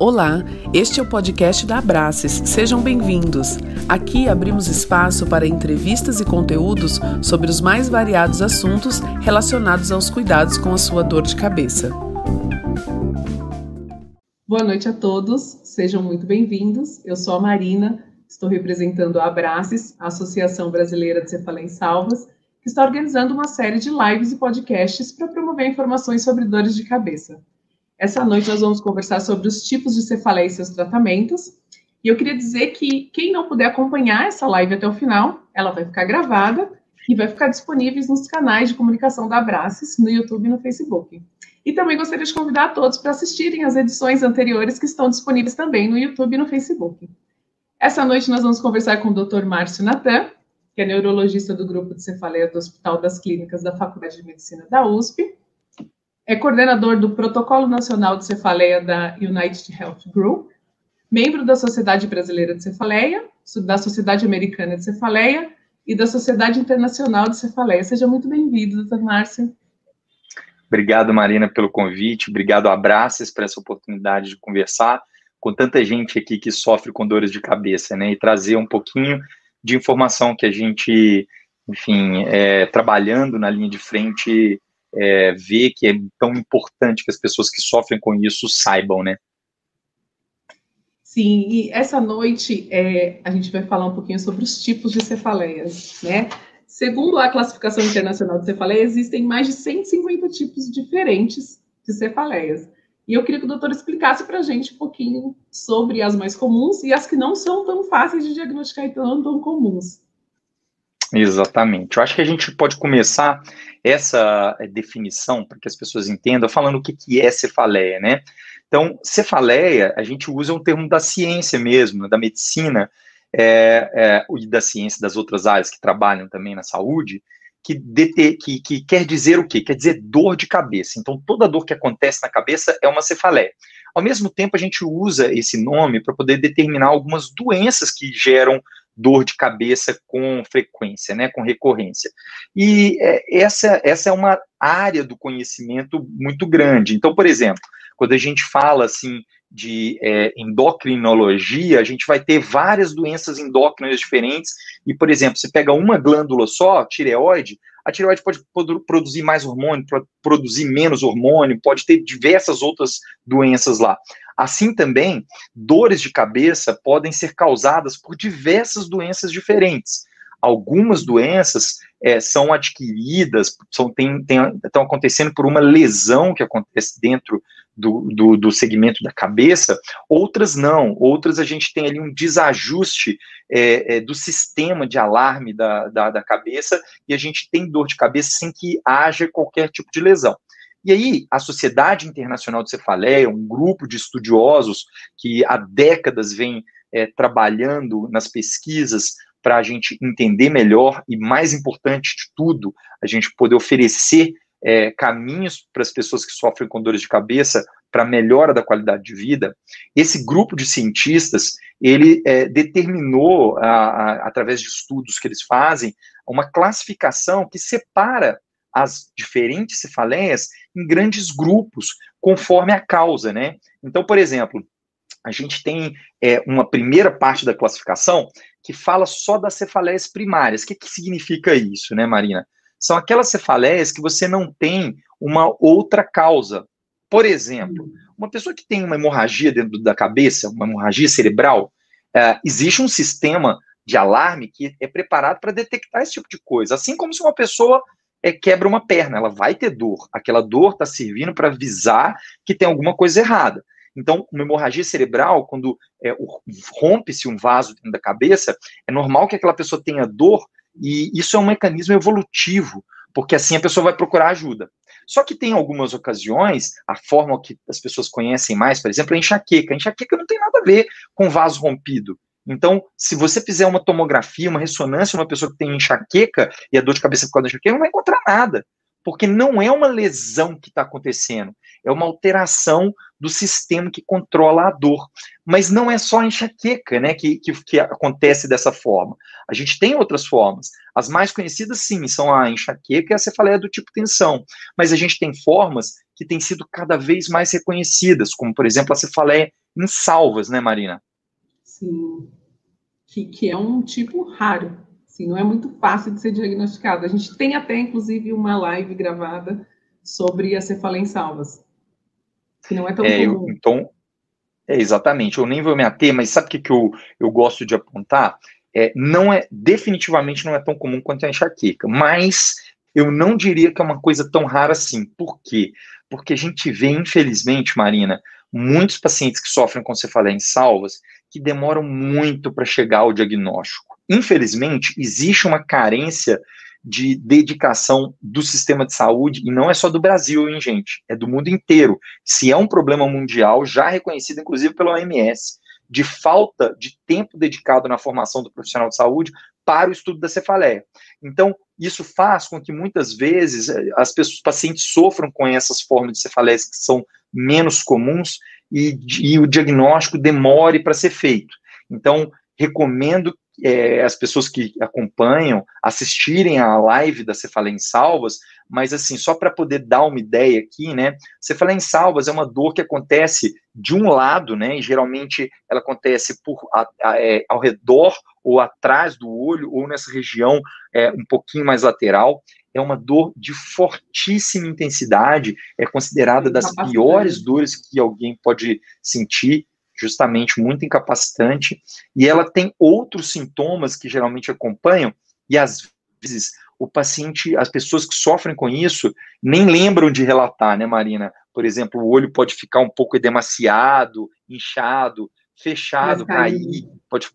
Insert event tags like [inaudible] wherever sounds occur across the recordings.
Olá, este é o podcast da Abraces. Sejam bem-vindos. Aqui abrimos espaço para entrevistas e conteúdos sobre os mais variados assuntos relacionados aos cuidados com a sua dor de cabeça. Boa noite a todos, sejam muito bem-vindos. Eu sou a Marina, estou representando a Abraces, a Associação Brasileira de Cefaleia em Salvas, que está organizando uma série de lives e podcasts para promover informações sobre dores de cabeça. Essa noite nós vamos conversar sobre os tipos de cefaleia e seus tratamentos. E eu queria dizer que quem não puder acompanhar essa live até o final, ela vai ficar gravada e vai ficar disponível nos canais de comunicação da Abraces, no YouTube e no Facebook. E também gostaria de convidar a todos para assistirem as edições anteriores que estão disponíveis também no YouTube e no Facebook. Essa noite nós vamos conversar com o Dr. Márcio Natan, que é neurologista do grupo de cefaleia do Hospital das Clínicas da Faculdade de Medicina da USP, é coordenador do Protocolo Nacional de Cefaleia da United Health Group, membro da Sociedade Brasileira de Cefaleia, da Sociedade Americana de Cefaleia e da Sociedade Internacional de Cefaleia. Seja muito bem-vindo, doutor Márcio. Obrigado, Marina, pelo convite. Obrigado, Abraços, por essa oportunidade de conversar com tanta gente aqui que sofre com dores de cabeça, né? E trazer um pouquinho de informação que a gente, enfim, é, trabalhando na linha de frente, é, ver que é tão importante que as pessoas que sofrem com isso saibam, né? Sim, e essa noite é, a gente vai falar um pouquinho sobre os tipos de cefaleias, né? Segundo a classificação internacional de cefaleia, existem mais de 150 tipos diferentes de cefaleias. E eu queria que o doutor explicasse para a gente um pouquinho sobre as mais comuns e as que não são tão fáceis de diagnosticar e tão, tão comuns. Exatamente. Eu acho que a gente pode começar essa eh, definição para que as pessoas entendam, falando o que, que é cefaleia, né? Então, cefaleia, a gente usa um termo da ciência mesmo, da medicina é, é, e da ciência das outras áreas que trabalham também na saúde, que, dete, que, que quer dizer o quê? Quer dizer dor de cabeça. Então, toda dor que acontece na cabeça é uma cefaleia. Ao mesmo tempo, a gente usa esse nome para poder determinar algumas doenças que geram dor de cabeça com frequência, né, com recorrência. E é, essa, essa é uma área do conhecimento muito grande. Então, por exemplo, quando a gente fala assim de é, endocrinologia, a gente vai ter várias doenças endócrinas diferentes. E, por exemplo, você pega uma glândula só, tireoide, a tireoide pode produzir mais hormônio, produzir menos hormônio, pode ter diversas outras doenças lá. Assim também, dores de cabeça podem ser causadas por diversas doenças diferentes. Algumas doenças é, são adquiridas, são, tem, tem, estão acontecendo por uma lesão que acontece dentro do, do, do, segmento da cabeça, outras não, outras a gente tem ali um desajuste é, é, do sistema de alarme da, da, da cabeça e a gente tem dor de cabeça sem que haja qualquer tipo de lesão. E aí, a Sociedade Internacional de Cefaleia, um grupo de estudiosos que há décadas vem é, trabalhando nas pesquisas para a gente entender melhor e, mais importante de tudo, a gente poder oferecer é, caminhos para as pessoas que sofrem com dores de cabeça para melhora da qualidade de vida, esse grupo de cientistas, ele é, determinou, a, a, através de estudos que eles fazem, uma classificação que separa as diferentes cefaleias em grandes grupos, conforme a causa, né? Então, por exemplo, a gente tem é, uma primeira parte da classificação que fala só das cefaleias primárias. O que, que significa isso, né, Marina? São aquelas cefaleias que você não tem uma outra causa. Por exemplo, uma pessoa que tem uma hemorragia dentro da cabeça, uma hemorragia cerebral, é, existe um sistema de alarme que é preparado para detectar esse tipo de coisa. Assim como se uma pessoa é, quebra uma perna, ela vai ter dor. Aquela dor está servindo para avisar que tem alguma coisa errada. Então, uma hemorragia cerebral, quando é, rompe-se um vaso dentro da cabeça, é normal que aquela pessoa tenha dor, e isso é um mecanismo evolutivo, porque assim a pessoa vai procurar ajuda. Só que tem algumas ocasiões, a forma que as pessoas conhecem mais, por exemplo, a enxaqueca. A enxaqueca não tem nada a ver com vaso rompido. Então, se você fizer uma tomografia, uma ressonância, uma pessoa que tem enxaqueca e a dor de cabeça por causa da enxaqueca, não vai encontrar nada. Porque não é uma lesão que está acontecendo, é uma alteração do sistema que controla a dor. Mas não é só a enxaqueca né, que, que, que, acontece dessa forma. A gente tem outras formas. As mais conhecidas, sim, são a enxaqueca e a cefaleia do tipo tensão. Mas a gente tem formas que têm sido cada vez mais reconhecidas, como, por exemplo, a cefaleia em salvas, né, Marina? Sim, que, que é um tipo raro, assim, não é muito fácil de ser diagnosticado. A gente tem até, inclusive, uma live gravada sobre a cefaleia em salvas, que não é tão é, comum. Eu, então, é, exatamente, eu nem vou me ater, mas sabe o que, que eu, eu gosto de apontar? É, não é, definitivamente não é tão comum quanto a enxaqueca, mas eu não diria que é uma coisa tão rara assim. Por quê? Porque a gente vê, infelizmente, Marina, muitos pacientes que sofrem com cefaleia em salvas que demoram muito para chegar ao diagnóstico. Infelizmente, existe uma carência de dedicação do sistema de saúde, e não é só do Brasil, hein, gente? É do mundo inteiro. Se é um problema mundial, já reconhecido, inclusive, pela OMS, de falta de tempo dedicado na formação do profissional de saúde para o estudo da cefaleia. Então, isso faz com que muitas vezes as pessoas, pacientes sofram com essas formas de cefaleias que são menos comuns e, e o diagnóstico demore para ser feito. Então, recomendo é, as pessoas que acompanham assistirem à live da Cefaleia em Salvas, mas assim, só para poder dar uma ideia aqui, né? Cefaleia em Salvas é uma dor que acontece de um lado, né? E geralmente ela acontece por a, a, é, ao redor ou atrás do olho ou nessa região é, um pouquinho mais lateral. É uma dor de fortíssima intensidade, é considerada das piores dores que alguém pode sentir justamente muito incapacitante, e ela tem outros sintomas que geralmente acompanham, e às vezes o paciente, as pessoas que sofrem com isso, nem lembram de relatar, né, Marina? Por exemplo, o olho pode ficar um pouco edemaciado, inchado, fechado, cair, pode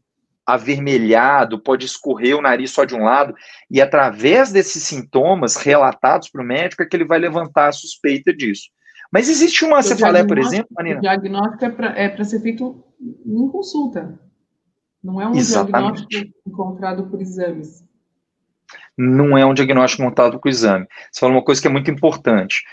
avermelhado, pode escorrer o nariz só de um lado, e através desses sintomas relatados para o médico é que ele vai levantar a suspeita disso. Mas existe uma cefaleia, por exemplo, Marina? O diagnóstico é para ser feito em consulta. Não é um Exatamente. diagnóstico encontrado por exames. Não é um diagnóstico montado por exame. Você falou uma coisa que é muito importante.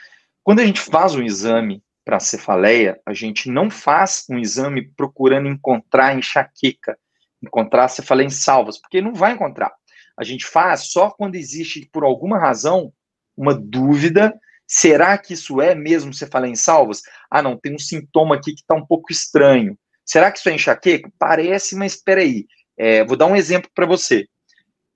Quando a gente faz um exame para cefaleia, a gente não faz um exame procurando encontrar enxaqueca, encontrar cefaleia em salvas, porque não vai encontrar. A gente faz só quando existe, por alguma razão, uma dúvida Será que isso é mesmo você fala em salvas? Ah, não, tem um sintoma aqui que está um pouco estranho. Será que isso é enxaqueca? Parece, mas espera aí. É, vou dar um exemplo para você.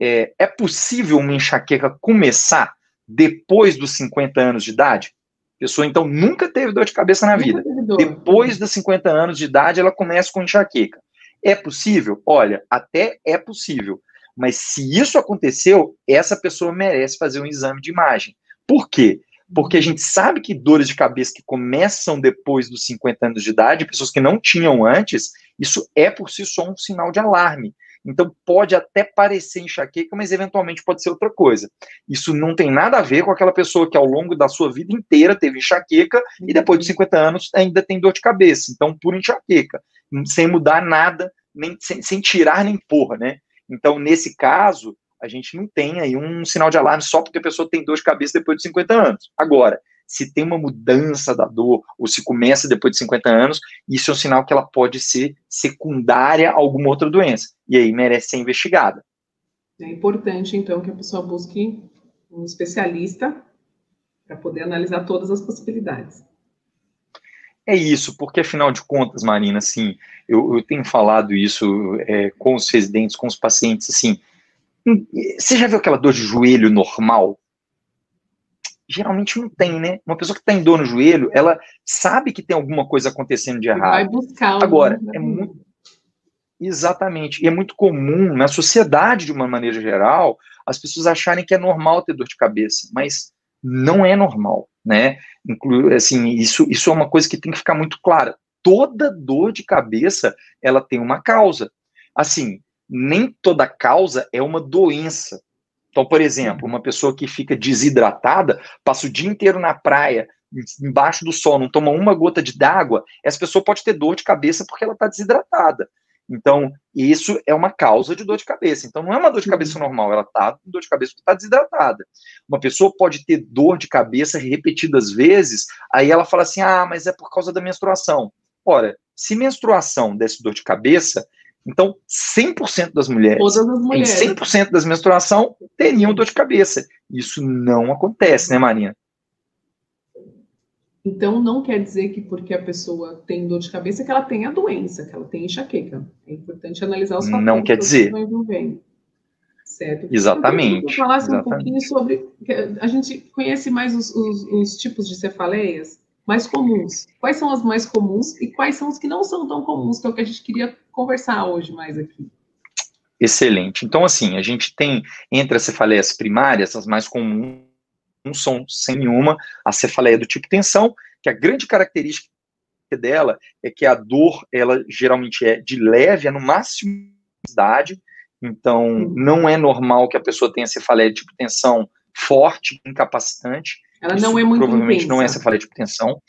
É, é, possível uma enxaqueca começar depois dos 50 anos de idade? A pessoa, então, nunca teve dor de cabeça na vida. Depois dos 50 anos de idade, ela começa com enxaqueca. É possível? Olha, até é possível. Mas se isso aconteceu, essa pessoa merece fazer um exame de imagem. Por quê? Porque a gente sabe que dores de cabeça que começam depois dos 50 anos de idade, pessoas que não tinham antes, isso é por si só um sinal de alarme. Então pode até parecer enxaqueca, mas eventualmente pode ser outra coisa. Isso não tem nada a ver com aquela pessoa que ao longo da sua vida inteira teve enxaqueca e depois de 50 anos ainda tem dor de cabeça. Então, por enxaqueca, sem mudar nada, nem, sem, sem tirar nem porra, né? Então, nesse caso, a gente não tem aí um sinal de alarme só porque a pessoa tem dor de cabeça depois de 50 anos. Agora, se tem uma mudança da dor, ou se começa depois de 50 anos, isso é um sinal que ela pode ser secundária a alguma outra doença. E aí merece ser investigada. É importante, então, que a pessoa busque um especialista para poder analisar todas as possibilidades. É isso, porque afinal de contas, Marina, assim, eu, eu tenho falado isso é, com os residentes, com os pacientes, assim, você já viu aquela dor de joelho normal? Geralmente não tem, né? Uma pessoa que está em dor no joelho, ela sabe que tem alguma coisa acontecendo de errado. Vai buscar. Agora, é muito. Exatamente. E é muito comum na sociedade, de uma maneira geral, as pessoas acharem que é normal ter dor de cabeça, mas não é normal, né? Inclu assim, isso, isso é uma coisa que tem que ficar muito clara. Toda dor de cabeça, ela tem uma causa. Assim, nem toda causa é uma doença. Então, por exemplo, uma pessoa que fica desidratada, passa o dia inteiro na praia, embaixo do sol, não toma uma gota de água, essa pessoa pode ter dor de cabeça porque ela está desidratada. Então, isso é uma causa de dor de cabeça. Então, não é uma dor de cabeça normal, ela está com dor de cabeça porque está desidratada. Uma pessoa pode ter dor de cabeça repetidas vezes, aí ela fala assim: ah, mas é por causa da menstruação. Ora, se menstruação desse dor de cabeça, então, 100% das mulheres, Todas as mulheres. em 100% das menstruação, teriam dor de cabeça. Isso não acontece, né, Marina? Então, não quer dizer que porque a pessoa tem dor de cabeça que ela tem a doença, que ela tem enxaqueca. É importante analisar os fatores não quer dizer. que envolvendo. Certo? Exatamente. Eu falasse exatamente. um pouquinho sobre. A gente conhece mais os, os, os, tipos de cefaleias mais comuns. Quais são as mais comuns e quais são os que não são tão comuns, que é o que a gente queria conversar hoje mais aqui. Excelente. Então, assim, a gente tem entre as cefaleias primárias, as mais comuns são, sem nenhuma, a cefaleia do tipo tensão, que a grande característica dela é que a dor, ela geralmente é de leve, é no máximo idade, então não é normal que a pessoa tenha cefaleia de tipo tensão forte, incapacitante. Ela Isso não é muito provavelmente intensa. não é cefaleia de tipo tensão.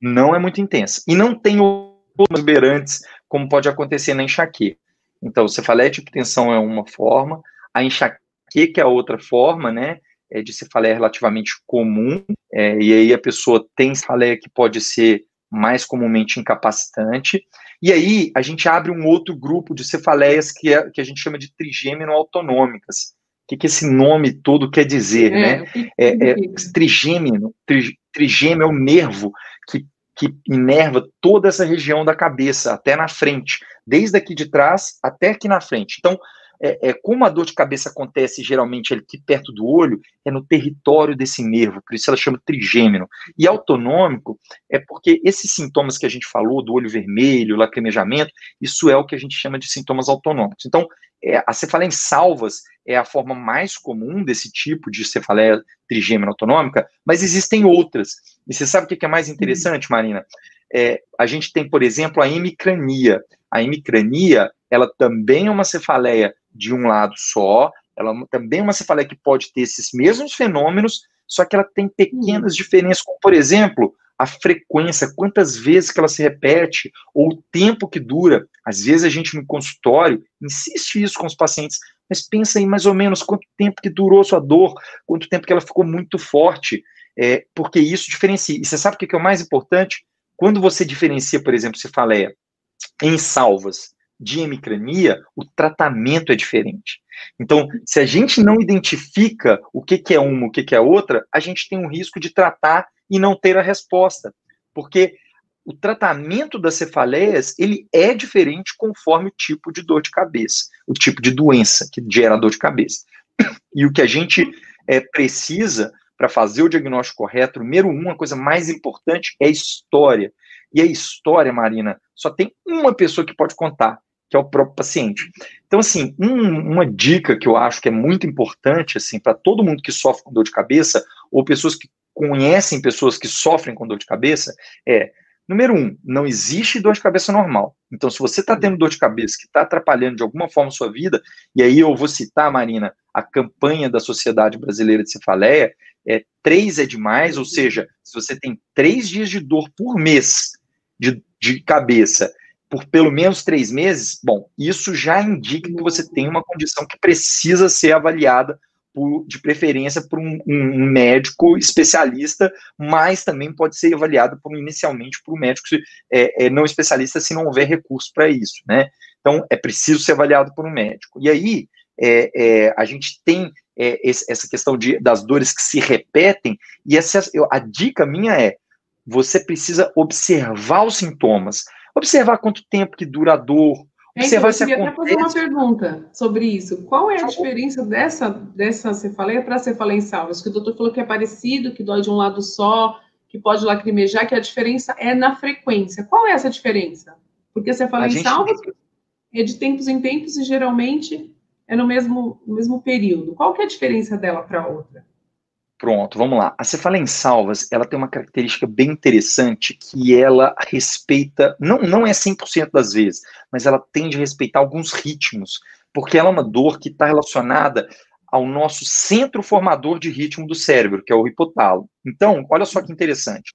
Não é muito intensa. E não tem outros berantes, como pode acontecer na enxaqueca. Então, cefaleia de tipo tensão é uma forma, a enxaqueca é outra forma, né? é, de cefaleia relativamente comum, é, e aí a pessoa tem cefaleia que pode ser mais comumente incapacitante, e aí a gente abre um outro grupo de cefaleias que, é, que a gente chama de trigêmeno autonômicas. O que, que esse nome todo quer dizer, é, né? É, é, trigêmeno, tri, trigêmeno é o nervo que, que inerva toda essa região da cabeça, até na frente, desde aqui de trás até aqui na frente. Então, é, é, como a dor de cabeça acontece geralmente aqui perto do olho, é no território desse nervo, por isso ela chama trigêmeno. E autonômico é porque esses sintomas que a gente falou, do olho vermelho, lacrimejamento, isso é o que a gente chama de sintomas autonômicos. Então, é, a cefaleia em salvas é a forma mais comum desse tipo de cefaleia trigêmeno autonômica, mas existem outras. E você sabe o que é mais interessante, Marina? É, a gente tem, por exemplo, a hemicrania. A hemicrania, ela também é uma cefaleia de um lado só, ela também é uma cefaleia que pode ter esses mesmos fenômenos, só que ela tem pequenas diferenças, como, por exemplo, a frequência, quantas vezes que ela se repete, ou o tempo que dura. Às vezes a gente no consultório insiste isso com os pacientes, mas pensa aí mais ou menos quanto tempo que durou sua dor, quanto tempo que ela ficou muito forte, é, porque isso diferencia. E você sabe o que é o mais importante? Quando você diferencia, por exemplo, cefaleia em salvas de hemicrania, o tratamento é diferente. Então, se a gente não identifica o que, que é uma, o que, que é outra, a gente tem um risco de tratar e não ter a resposta. Porque o tratamento das cefaleias, ele é diferente conforme o tipo de dor de cabeça, o tipo de doença que gera dor de cabeça. E o que a gente é, precisa para fazer o diagnóstico correto, número um, a coisa mais importante é a história. E a história, Marina, só tem uma pessoa que pode contar, que é o próprio paciente. Então, assim, um, uma dica que eu acho que é muito importante, assim, para todo mundo que sofre com dor de cabeça, ou pessoas que conhecem pessoas que sofrem com dor de cabeça, é, número um, não existe dor de cabeça normal. Então, se você está tendo dor de cabeça que está atrapalhando de alguma forma a sua vida, e aí eu vou citar, Marina, a campanha da Sociedade Brasileira de Cefaleia, é, três é demais, ou seja, se você tem três dias de dor por mês de, de cabeça por pelo menos três meses, bom, isso já indica que você tem uma condição que precisa ser avaliada por, de preferência por um, um, médico especialista, mas também pode ser avaliada por, inicialmente por um médico é, é, não especialista se não houver recurso para isso, né? Então, é preciso ser avaliado por um médico. E aí, é, é a gente tem é, esse, essa questão de, das dores que se repetem, e essa, a dica minha é, você precisa observar os sintomas, observar quanto tempo que dura a dor, é, observar então, eu queria até fazer uma pergunta sobre isso. Qual é a diferença dessa, dessa cefaleia para a cefaleia em salvas? Que o doutor falou que é parecido, que dói de um lado só, que pode lacrimejar, que a diferença é na frequência. Qual é essa diferença? Porque a cefaleia em salvas é de tempos em tempos e geralmente é no mesmo, no mesmo período. Qual que é a diferença dela para a outra? Pronto, vamos lá. A cefaleia em salvas, ela tem uma característica bem interessante que ela respeita, não, não é 100% das vezes, mas ela tende a respeitar alguns ritmos, porque ela é uma dor que está relacionada ao nosso centro formador de ritmo do cérebro, que é o hipotálamo. Então, olha só que interessante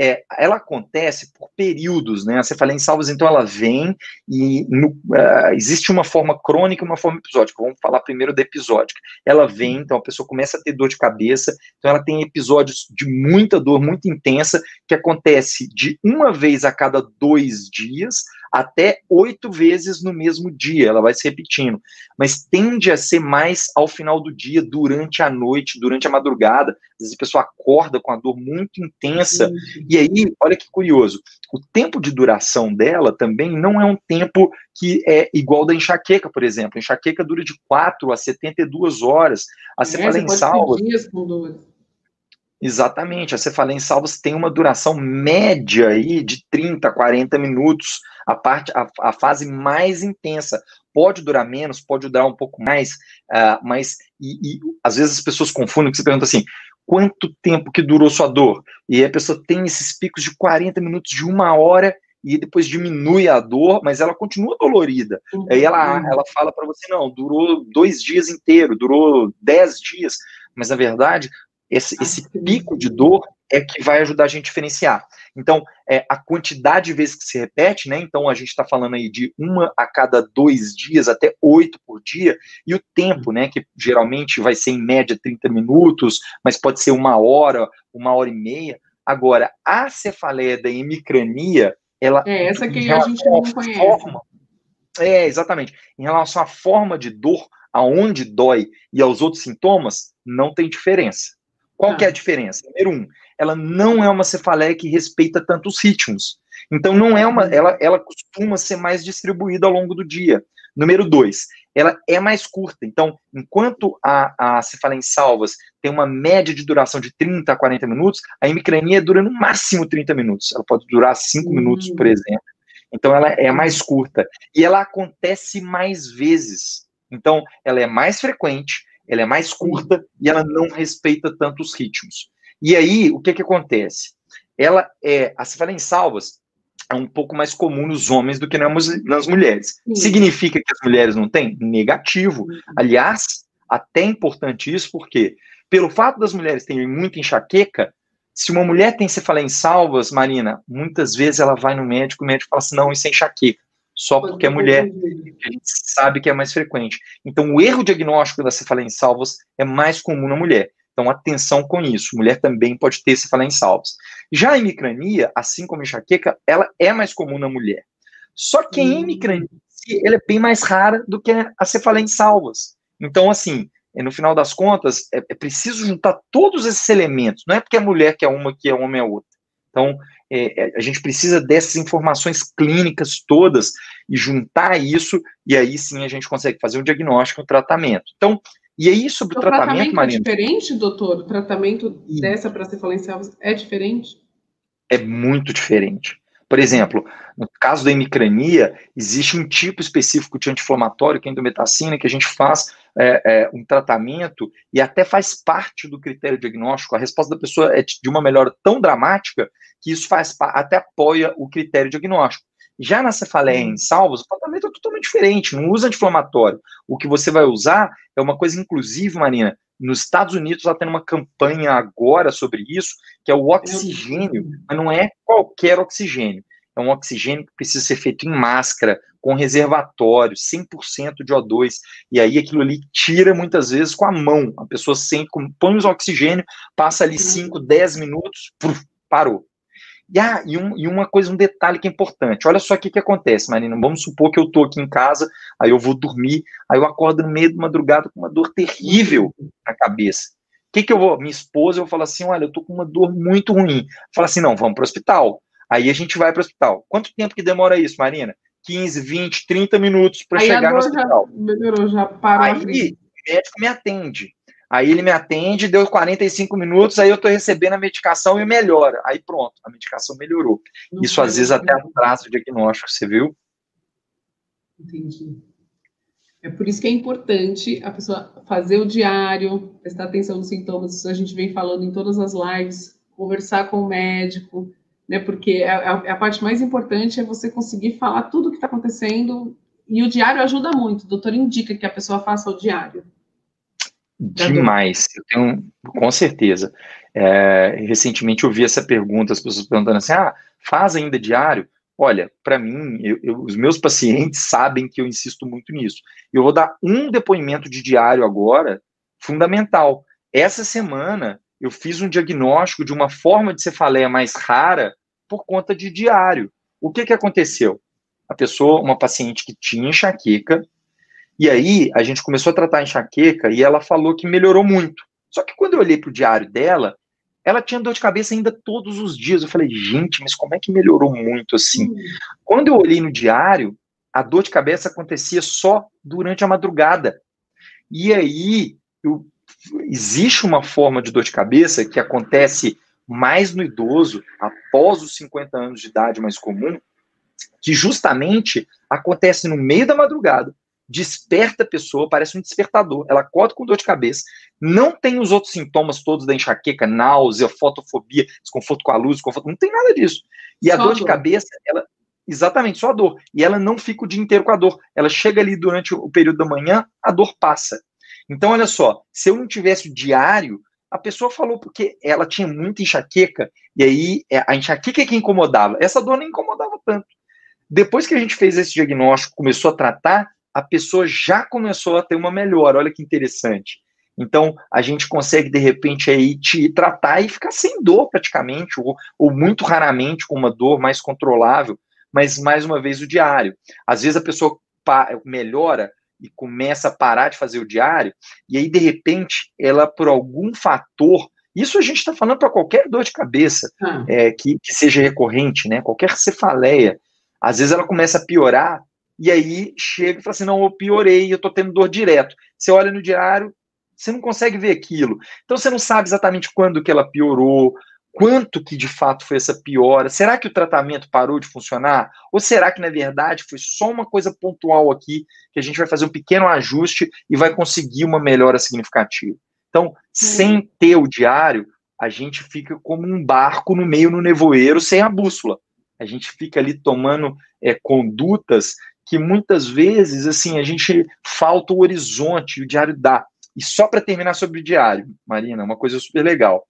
é, ela acontece por períodos, né? Você fala em salvas, então ela vem e no, uh, existe uma forma crônica e uma forma episódica. Vamos falar primeiro da episódica. Ela vem, então a pessoa começa a ter dor de cabeça, então ela tem episódios de muita dor, muito intensa, que acontece de uma vez a cada dois dias até oito vezes no mesmo dia, ela vai se repetindo, mas tende a ser mais ao final do dia, durante a noite, durante a madrugada, às vezes a pessoa acorda com a dor muito intensa, Sim. e aí, olha que curioso, o tempo de duração dela também não é um tempo que é igual da enxaqueca, por exemplo, a enxaqueca dura de 4 a 72 horas, a é, em salva... Exatamente, a cefaleia em salvos tem uma duração média aí de 30, 40 minutos, a parte, a, a fase mais intensa. Pode durar menos, pode durar um pouco mais, uh, mas e, e, às vezes as pessoas confundem, que você pergunta assim, quanto tempo que durou sua dor? E a pessoa tem esses picos de 40 minutos, de uma hora, e depois diminui a dor, mas ela continua dolorida. Uhum. Aí ela, ela fala para você, não, durou dois dias inteiro, durou dez dias, mas na verdade esse, ah, esse pico de dor é que vai ajudar a gente a diferenciar. Então, é, a quantidade de vezes que se repete, né? Então, a gente está falando aí de uma a cada dois dias até oito por dia, e o tempo, né? Que geralmente vai ser em média 30 minutos, mas pode ser uma hora, uma hora e meia. Agora, a cefaleia da hemicrania, ela. É essa que a gente não conhece. Forma, é, exatamente. Em relação à forma de dor, aonde dói e aos outros sintomas, não tem diferença. Qual que é a diferença? Número um, ela não é uma cefaleia que respeita tantos ritmos. Então não é uma, ela, ela costuma ser mais distribuída ao longo do dia. Número dois, ela é mais curta. Então, enquanto a, a cefaleia em salvas tem uma média de duração de 30 a 40 minutos, a hemicrania dura no máximo 30 minutos. Ela pode durar 5 uhum. minutos, por exemplo. Então, ela é mais curta. E ela acontece mais vezes. Então, ela é mais frequente, ela é mais curta e ela não respeita tantos ritmos. E aí, o que que acontece? Ela é, a cefaleia em salvas é um pouco mais comum nos homens do que nas mulheres. Sim. Significa que as mulheres não têm? Negativo. Aliás, até importante isso, porque pelo fato das mulheres terem muita enxaqueca, se uma mulher tem cefaleia em salvas, Marina, muitas vezes ela vai no médico, o médico fala assim, não, isso é enxaqueca só porque é mulher, a gente sabe que é mais frequente. Então, o erro diagnóstico da cefaleia em salvos é mais comum na mulher. Então, atenção com isso. Mulher também pode ter cefaleia em salvos. Já a hemicrania, assim como a enxaqueca, ela é mais comum na mulher. Só que a hemicrania ela é bem mais rara do que a cefaleia em salvas. Então, assim, é, no final das contas, é, é, preciso juntar todos esses elementos. Não é porque é mulher que é uma, que é homem é outra. Então, é, é, a gente precisa dessas informações clínicas todas e juntar isso, e aí sim a gente consegue fazer um diagnóstico, um tratamento. Então, e aí sobre o, o tratamento, tratamento Marina? é diferente, doutor? O tratamento e... dessa para cefalencia é diferente? É muito diferente. Por exemplo, no caso da hemicrania, existe um tipo específico de anti-inflamatório, que é a endometacina, que a gente faz é, é, um tratamento e até faz parte do critério diagnóstico. A resposta da pessoa é de uma melhora tão dramática que isso faz até apoia o critério diagnóstico. Já na cefaleia em salvos, o tratamento é totalmente diferente, não usa anti-inflamatório. O que você vai usar é uma coisa, inclusive, Marina, nos Estados Unidos está tendo uma campanha agora sobre isso, que é o oxigênio, mas não é qualquer oxigênio. É um oxigênio que precisa ser feito em máscara, com reservatório, 100% de O2. E aí aquilo ali tira muitas vezes com a mão. A pessoa sente, põe o oxigênio, passa ali 5, 10 minutos, puf, parou. E, ah, e, um, e, uma coisa, um detalhe que é importante. Olha só o que, que acontece, Marina. Vamos supor que eu estou aqui em casa, aí eu vou dormir, aí eu acordo no meio de madrugada com uma dor terrível na cabeça. O que, que eu vou? Minha esposa, eu falo assim: olha, eu estou com uma dor muito ruim. Fala assim: não, vamos para o hospital. Aí a gente vai para o hospital. Quanto tempo que demora isso, Marina? 15, 20, 30 minutos para chegar no hospital. Já melhorou, já parou. Aí o médico me atende. Aí ele me atende, deu 45 minutos, aí eu estou recebendo a medicação e melhora. Aí pronto, a medicação melhorou. Não Isso às vezes até atrasa o diagnóstico, você viu? Entendi. É por isso que é importante a pessoa fazer o diário, prestar atenção nos sintomas, isso a gente vem falando em todas as lives, conversar com o médico, né? Porque é, é a, é a parte mais importante é você conseguir falar tudo o que está acontecendo, e o diário ajuda muito. O doutor indica que a pessoa faça o diário. Demais, eu tenho, com certeza. É, recentemente eu vi essa pergunta, as pessoas perguntando assim: ah, faz ainda diário? Olha, para mim, eu, eu, os meus pacientes sabem que eu insisto muito nisso. Eu vou dar um depoimento de diário agora, fundamental. Essa semana eu fiz um diagnóstico de uma forma de cefaleia mais rara por conta de diário. O que, que aconteceu? a pessoa, uma paciente que tinha enxaqueca, e aí a gente começou a tratar a enxaqueca e ela falou que melhorou muito. Só que quando eu olhei para o diário dela, ela tinha dor de cabeça ainda todos os dias. Eu falei, gente, mas como é que melhorou muito assim? Uhum. Quando eu olhei no diário, a dor de cabeça acontecia só durante a madrugada. E aí, eu, existe uma forma de dor de cabeça que acontece mais no idoso, após os 50 anos de idade mais comum, que justamente acontece no meio da madrugada, desperta a pessoa, parece um despertador. Ela acorda com dor de cabeça, não tem os outros sintomas todos da enxaqueca, náusea, fotofobia, desconforto com a luz, desconforto, não tem nada disso. E só a dor, dor de cabeça, ela exatamente só a dor. E ela não fica o dia inteiro com a dor. Ela chega ali durante o período da manhã, a dor passa. Então, olha só, se eu não tivesse o diário, a pessoa falou porque ela tinha muita enxaqueca, e aí é, a enxaqueca é que incomodava. Essa dor não incomodava tanto. Depois que a gente fez esse diagnóstico, começou a tratar, a pessoa já começou a ter uma melhora. Olha que interessante. Então, a gente consegue, de repente, aí te tratar e ficar sem dor praticamente, ou, ou muito raramente com uma dor mais controlável, mas mais uma vez o diário. Às vezes a pessoa melhora e começa a parar de fazer o diário, e aí, de repente, ela, por algum fator, isso a gente está falando para qualquer dor de cabeça ah. é, que, que seja recorrente, né? Qualquer cefaleia. Às vezes ela começa a piorar e aí chega e fala assim: não, eu piorei, eu estou tendo dor direto. Você olha no diário, você não consegue ver aquilo. Então você não sabe exatamente quando que ela piorou, quanto que de fato foi essa piora. Será que o tratamento parou de funcionar? Ou será que na verdade foi só uma coisa pontual aqui que a gente vai fazer um pequeno ajuste e vai conseguir uma melhora significativa? Então, sem ter o diário, a gente fica como um barco no meio no nevoeiro sem a bússola. A gente fica ali tomando é, condutas que muitas vezes, assim, a gente falta o horizonte, o diário dá. E só para terminar sobre o diário, Marina, uma coisa super legal.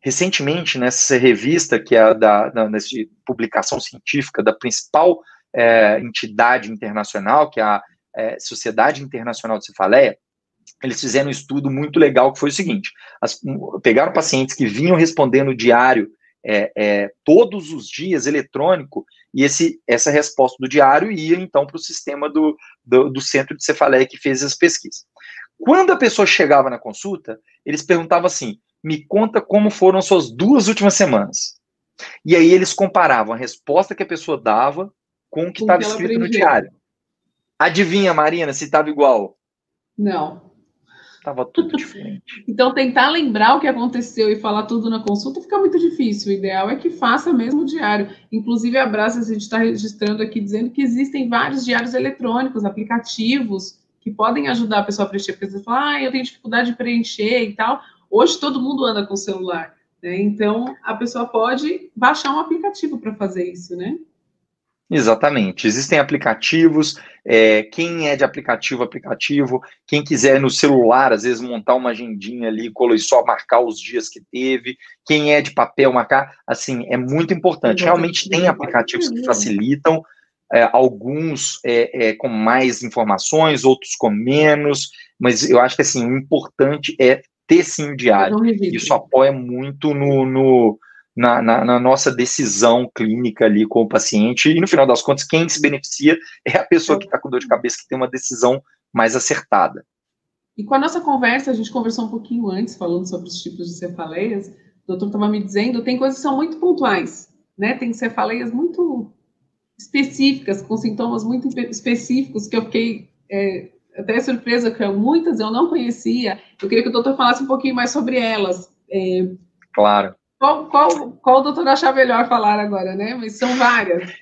Recentemente, nessa revista, que é da, nessa publicação científica da principal é, entidade internacional, que é a é, Sociedade Internacional de Cefaleia, eles fizeram um estudo muito legal que foi o seguinte: as, pegaram pacientes que vinham respondendo diário é, é, todos os dias eletrônico e esse, essa resposta do diário ia então para o sistema do, do, do, centro de cefaleia que fez as pesquisas. Quando a pessoa chegava na consulta, eles perguntavam assim: me conta como foram suas duas últimas semanas. E aí eles comparavam a resposta que a pessoa dava com o que estava escrito aprendeu. no diário. Adivinha, Marina, se estava igual? Não. Estava tudo diferente. [laughs] então, tentar lembrar o que aconteceu e falar tudo na consulta fica muito difícil. O ideal é que faça mesmo o diário. Inclusive, a Brasa, a gente está registrando aqui dizendo que existem vários diários eletrônicos, aplicativos, que podem ajudar a pessoa a preencher. Porque você fala, ah, eu tenho dificuldade de preencher e tal. Hoje, todo mundo anda com celular. Né? Então, a pessoa pode baixar um aplicativo para fazer isso, né? Exatamente. Existem aplicativos. É, quem é de aplicativo, aplicativo. Quem quiser no celular, às vezes montar uma agendinha ali e só marcar os dias que teve. Quem é de papel, marcar. Assim, é muito importante. Realmente tem aplicativos que facilitam. É, alguns é, é, com mais informações, outros com menos. Mas eu acho que assim, o importante é ter sim o diário. Isso apoia muito no, no na, na, na, nossa decisão clínica ali com o paciente, e no final das contas, quem se beneficia é a pessoa que está com dor de cabeça, que tem uma decisão mais acertada. E com a nossa conversa, a gente conversou um pouquinho antes, falando sobre os tipos de cefaleias, o doutor estava me dizendo, tem coisas que são muito pontuais, né? Tem cefaleias muito específicas, com sintomas muito específicos, que eu fiquei é, até surpresa, que muitas eu não conhecia. Eu queria que o doutor falasse um pouquinho mais sobre elas. É, claro. Qual, qual, qual o doutor achar melhor falar agora, né? Mas são várias.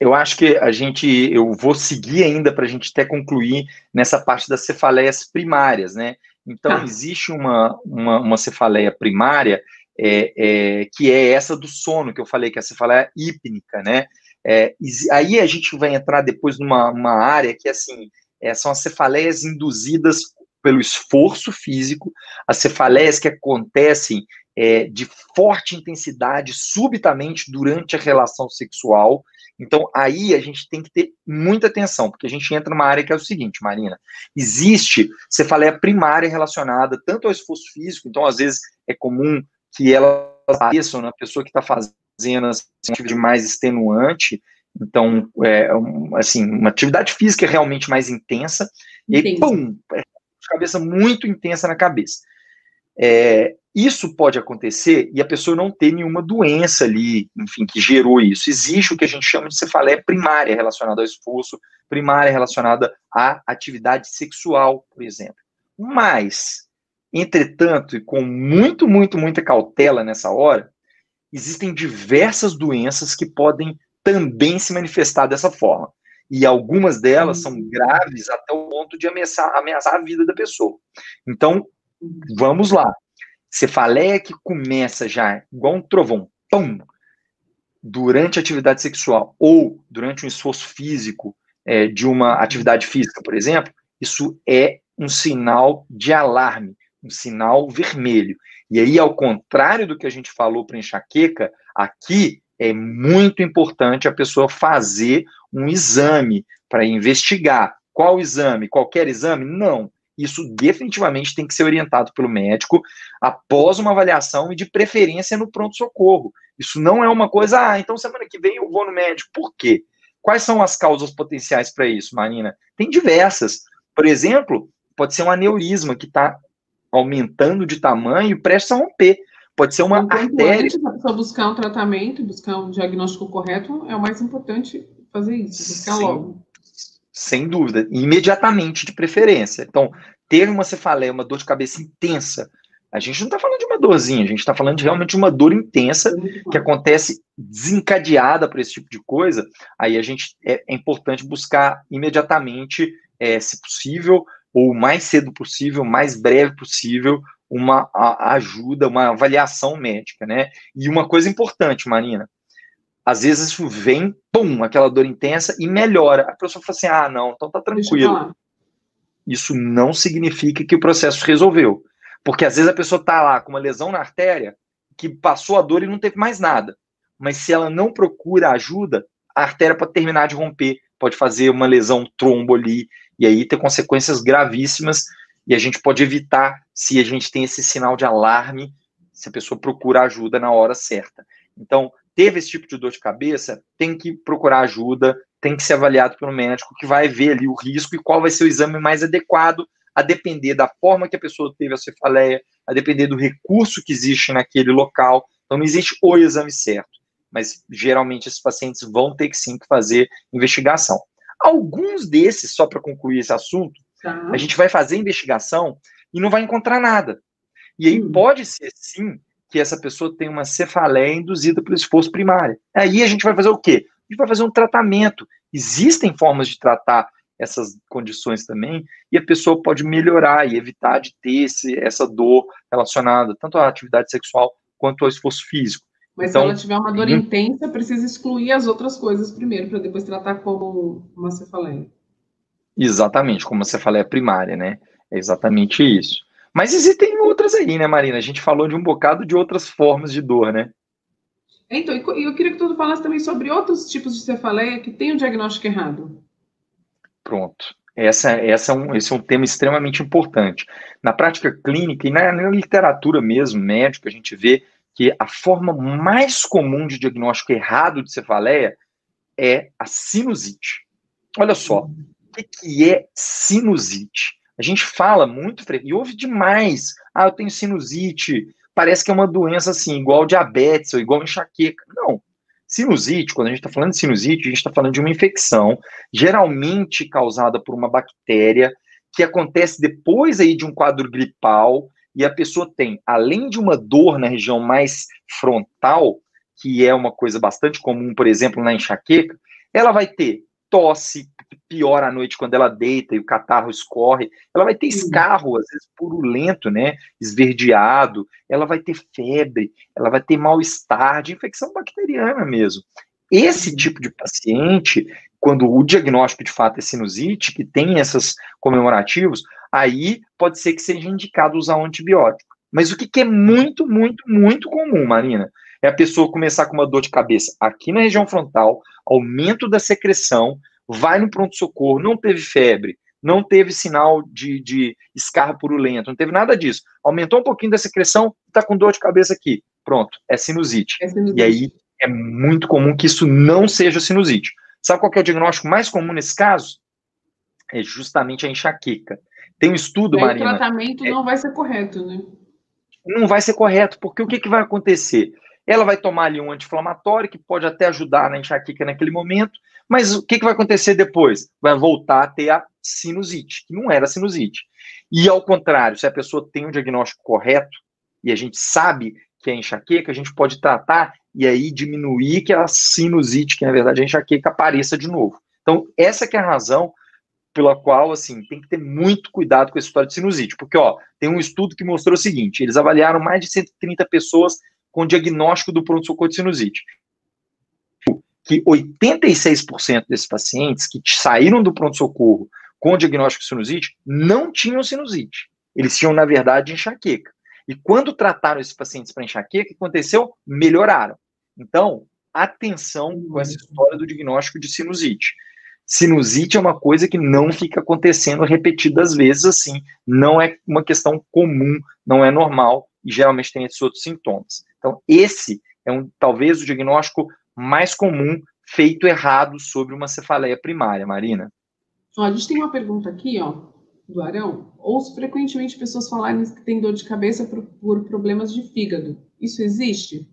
Eu acho que a gente, eu vou seguir ainda para a gente até concluir nessa parte das cefaleias primárias, né? Então, ah. existe uma, uma, uma, cefaleia primária é, é, que é essa do sono, que eu falei, que é a cefaleia hípnica, né? É, aí a gente vai entrar depois numa uma área que, assim, é, são as cefaleias induzidas pelo esforço físico, as cefaleias que acontecem é, de forte intensidade subitamente durante a relação sexual. Então, aí a gente tem que ter muita atenção, porque a gente entra numa área que é o seguinte, Marina: existe cefaleia primária relacionada tanto ao esforço físico, então, às vezes, é comum que ela apareça na pessoa que está fazendo assim, de mais extenuante, Então, é, assim, uma atividade física realmente mais intensa, e aí, pum, é, cabeça muito intensa na cabeça. É, isso pode acontecer e a pessoa não ter nenhuma doença ali, enfim, que gerou isso. Existe o que a gente chama de cefaleia primária relacionada ao esforço, primária relacionada à atividade sexual, por exemplo. Mas, entretanto, e com muito, muito, muita cautela nessa hora, existem diversas doenças que podem também se manifestar dessa forma. E algumas delas são uhum. graves até o ponto de ameaçar, ameaçar a vida da pessoa. Então, vamos lá. Cefaleia que começa já igual um trovão, pum, durante a atividade sexual ou durante um esforço físico é, de uma atividade física, por exemplo, isso é um sinal de alarme, um sinal vermelho. E aí, ao contrário do que a gente falou para enxaqueca, aqui é muito importante a pessoa fazer um exame para investigar. Qual exame? Qualquer exame? Não. Isso definitivamente tem que ser orientado pelo médico após uma avaliação e de preferência no pronto-socorro. Isso não é uma coisa, ah, então semana que vem eu vou no médico. Por quê? Quais são as causas potenciais para isso, Marina? Tem diversas. Por exemplo, pode ser um aneurisma que está aumentando de tamanho e presta a romper. Pode ser uma então, artéria. Antes da pessoa buscar um tratamento, buscar um diagnóstico correto, é o mais importante fazer isso, buscar Sim. logo. Sem dúvida, imediatamente de preferência. Então, ter uma cefaleia, uma dor de cabeça intensa, a gente não está falando de uma dorzinha, a gente está falando de realmente uma dor intensa que acontece desencadeada por esse tipo de coisa. Aí a gente é, é importante buscar imediatamente, é, se possível, ou o mais cedo possível, o mais breve possível, uma ajuda, uma avaliação médica, né? E uma coisa importante, Marina, às vezes isso vem, pum, aquela dor intensa e melhora. A pessoa fala assim: ah, não, então tá tranquilo. Isso não significa que o processo resolveu. Porque às vezes a pessoa tá lá com uma lesão na artéria, que passou a dor e não teve mais nada. Mas se ela não procura ajuda, a artéria pode terminar de romper, pode fazer uma lesão trombo ali, e aí ter consequências gravíssimas, e a gente pode evitar se a gente tem esse sinal de alarme, se a pessoa procura ajuda na hora certa. Então, teve esse tipo de dor de cabeça, tem que procurar ajuda, tem que ser avaliado pelo médico, que vai ver ali o risco e qual vai ser o exame mais adequado, a depender da forma que a pessoa teve a cefaleia, a depender do recurso que existe naquele local. Então, não existe o exame certo, mas geralmente esses pacientes vão ter que sim fazer investigação. Alguns desses, só para concluir esse assunto, tá. a gente vai fazer investigação e não vai encontrar nada. E aí hum. pode ser sim que essa pessoa tem uma cefaleia induzida pelo esforço primário. Aí a gente vai fazer o quê? A gente vai fazer um tratamento. Existem formas de tratar essas condições também, e a pessoa pode melhorar e evitar de ter esse, essa dor relacionada tanto à atividade sexual quanto ao esforço físico. Mas então, se ela tiver uma dor intensa, precisa excluir as outras coisas primeiro, para depois tratar como uma cefaleia. Exatamente, como uma cefaleia primária, né? É exatamente isso. Mas existem outras aí, né, Marina? A gente falou de um bocado de outras formas de dor, né? Então, eu queria que tu falasse também sobre outros tipos de cefaleia que têm o um diagnóstico errado. Pronto. Essa, essa é um, esse é um tema extremamente importante. Na prática clínica e na, na literatura mesmo, médica, a gente vê que a forma mais comum de diagnóstico errado de cefaleia é a sinusite. Olha só, que, que é sinusite? A gente fala muito e ouve demais. Ah, eu tenho sinusite. Parece que é uma doença assim, igual diabetes ou igual enxaqueca. Não. Sinusite, quando a gente está falando de sinusite, a gente está falando de uma infecção, geralmente causada por uma bactéria, que acontece depois aí de um quadro gripal, e a pessoa tem, além de uma dor na região mais frontal, que é uma coisa bastante comum, por exemplo, na enxaqueca, ela vai ter tosse, pior à noite quando ela deita e o catarro escorre, ela vai ter escarro, às vezes purulento, né, esverdeado, ela vai ter febre, ela vai ter mal-estar de infecção bacteriana mesmo. Esse tipo de paciente, quando o diagnóstico de fato é sinusite, que tem esses comemorativos, aí pode ser que seja indicado usar um antibiótico. Mas o que, que é muito, muito, muito comum, Marina, é a pessoa começar com uma dor de cabeça aqui na região frontal, aumento da secreção, vai no pronto-socorro, não teve febre, não teve sinal de, de escarro purulento, não teve nada disso. Aumentou um pouquinho da secreção, está com dor de cabeça aqui. Pronto, é sinusite. é sinusite. E aí é muito comum que isso não seja sinusite. Sabe qual é o diagnóstico mais comum nesse caso? É justamente a enxaqueca. Tem um estudo, Marina. O tratamento é, não vai ser correto, né? Não vai ser correto, porque o que, que vai acontecer? Ela vai tomar ali um anti-inflamatório, que pode até ajudar na enxaqueca naquele momento, mas o que, que vai acontecer depois? Vai voltar a ter a sinusite, que não era sinusite. E ao contrário, se a pessoa tem um diagnóstico correto, e a gente sabe que é enxaqueca, a gente pode tratar e aí diminuir que a sinusite, que na verdade é enxaqueca, apareça de novo. Então, essa que é a razão pela qual, assim, tem que ter muito cuidado com essa história de sinusite, porque, ó, tem um estudo que mostrou o seguinte, eles avaliaram mais de 130 pessoas com diagnóstico do pronto-socorro de sinusite, que 86% desses pacientes que saíram do pronto-socorro com diagnóstico de sinusite não tinham sinusite, eles tinham, na verdade, enxaqueca. E quando trataram esses pacientes para enxaqueca, o que aconteceu? Melhoraram. Então, atenção com essa história do diagnóstico de sinusite. Sinusite é uma coisa que não fica acontecendo repetidas vezes assim, não é uma questão comum, não é normal e geralmente tem esses outros sintomas. Então, esse é um talvez o diagnóstico mais comum feito errado sobre uma cefaleia primária, Marina. Ó, a gente tem uma pergunta aqui, ó, do Arão. Ouço frequentemente pessoas falarem que tem dor de cabeça por, por problemas de fígado. Isso existe?